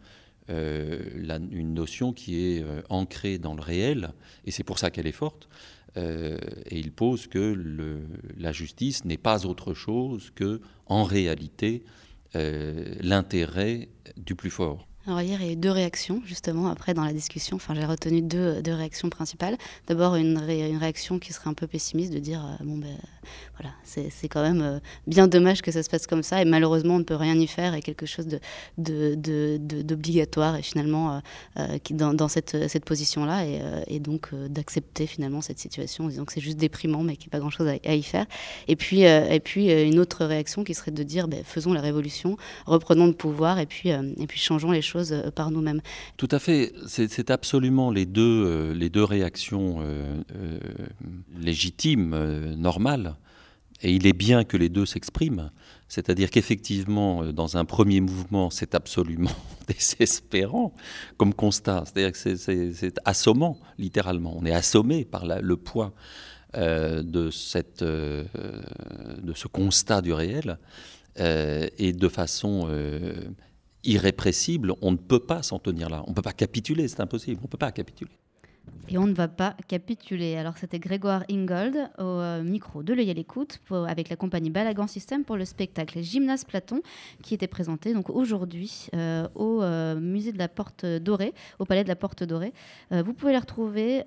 Speaker 27: euh, une notion qui est euh, ancrée dans le réel, et c'est pour ça qu'elle est forte. Et il pose que la justice n'est pas autre chose que, en réalité, l'intérêt du plus fort.
Speaker 7: Alors hier, il y a eu deux réactions, justement, après dans la discussion. Enfin, j'ai retenu deux, réactions principales. D'abord, une, ré, une, réaction qui serait un peu pessimiste, de dire, euh, bon, ben, voilà, c'est quand même euh, bien dommage que ça se passe comme ça, et malheureusement, on ne peut rien y faire, et quelque chose d'obligatoire, et finalement, euh, dans, cette, position-là, et, donc d'accepter finalement cette situation, en disant que c'est juste déprimant, mais qu'il n'y a pas grand-chose à, à, y faire. Et puis, et puis une autre réaction qui serait de dire, ben, faisons la révolution, reprenons le pouvoir, et puis, et puis changeons les choses euh, par nous-mêmes.
Speaker 27: Tout à fait, c'est absolument les deux, euh, les deux réactions euh, légitimes, normales. Et il est bien que les deux s'expriment. C'est-à-dire qu'effectivement, dans un premier mouvement, c'est absolument désespérant comme constat. C'est-à-dire que c'est assommant, littéralement. On est assommé par le poids de, ce constat du réel. Et de façon irrépressible, on ne peut pas s'en tenir là. On ne peut pas capituler, c'est impossible. On ne peut pas capituler.
Speaker 7: Et on ne va pas capituler. Alors c'était Grégoire Ingold au euh, micro de l'œil à l'écoute avec la compagnie Balagan System pour le spectacle Gymnase Platon qui était présenté donc aujourd'hui euh, au euh, musée de la Porte Dorée, au palais de la Porte Dorée. Vous pouvez les retrouver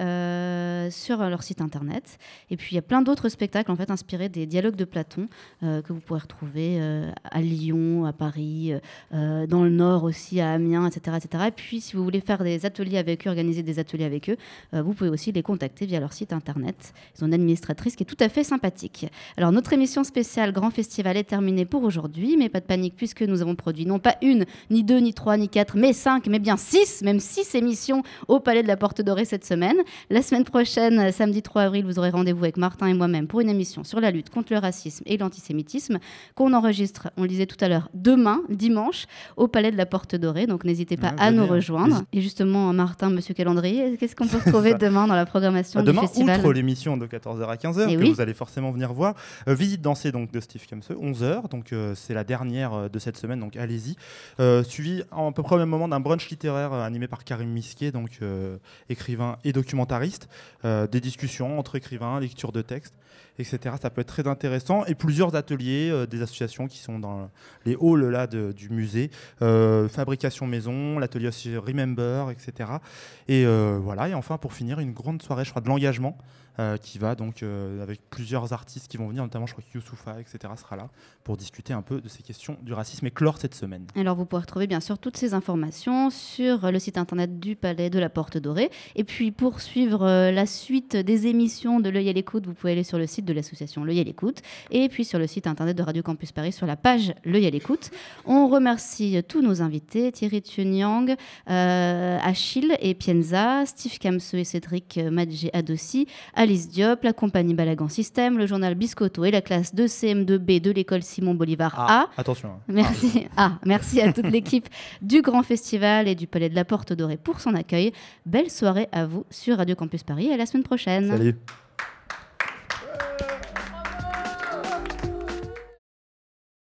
Speaker 7: sur leur site internet. Et puis il y a plein d'autres spectacles en fait inspirés des dialogues de Platon que vous pourrez retrouver à Lyon, à Paris, dans le Nord aussi, à Amiens, etc., etc. Et puis si vous voulez faire des ateliers avec eux, organiser des ateliers avec eux, vous pouvez aussi les contacter via leur site internet. Ils ont une administratrice qui est tout à fait sympathique. Alors, notre émission spéciale Grand Festival est terminée pour aujourd'hui, mais pas de panique puisque nous avons produit non pas une, ni deux, ni trois, ni quatre, mais cinq, mais bien six, même six émissions au Palais de la Porte Dorée cette semaine. La semaine prochaine, samedi 3 avril, vous aurez rendez-vous avec Martin et moi-même pour une émission sur la lutte contre le racisme et l'antisémitisme qu'on enregistre, on le disait tout à l'heure, demain, dimanche, au Palais de la Porte Dorée. Donc, n'hésitez pas à nous rejoindre. Et justement, Martin, monsieur Calendrier, qu'est-ce qu'on peut retrouver demain dans la programmation
Speaker 8: Bah,
Speaker 7: du
Speaker 8: demain,
Speaker 7: festival.
Speaker 8: outre l'émission de 14h à 15h,
Speaker 7: Eh
Speaker 8: que
Speaker 7: oui.
Speaker 8: vous allez forcément venir voir, euh, visite dansée donc, de Steve Kamseux, 11h, donc euh, c'est la dernière euh, de cette semaine, donc allez-y. Suivi en à peu près au même moment d'un brunch littéraire animé par Karim Misquet, donc écrivain et documentariste, des discussions entre écrivains, lecture de textes, etc. Ça peut être très intéressant. Et plusieurs ateliers, euh, des associations qui sont dans les halls là, du musée, Euh, fabrication maison, l'atelier Remember, etc. Et euh, voilà, et enfin pour finir, une grande soirée, je crois, de l'engagement. Euh, qui va donc euh, avec plusieurs artistes qui vont venir, notamment je crois que Youssoufa, etc. sera là pour discuter un peu de ces questions du racisme et clore cette semaine.
Speaker 7: Alors vous pourrez retrouver bien sûr toutes ces informations sur le site internet du Palais de la Porte Dorée. Et puis pour suivre euh, la suite des émissions de L'œil à l'écoute, vous pouvez aller sur le site de l'association L'œil à l'écoute et puis sur le site internet de Radio Campus Paris sur la page L'œil à l'écoute. On remercie tous nos invités, Thierry Thunyang, euh, Achille et Pienza, Steve Kamseux et Cédric Madjé Adossi, la compagnie Balagan System, le journal Biscotto et la classe de CM2B de l'école Simon Bolivar
Speaker 8: ah,
Speaker 7: A.
Speaker 8: Attention. Hein.
Speaker 7: Merci. Ah. ah, merci à toute l'équipe du Grand Festival et du Palais de la Porte Dorée pour son accueil. Belle soirée à vous sur Radio Campus Paris et à la semaine prochaine.
Speaker 8: Salut.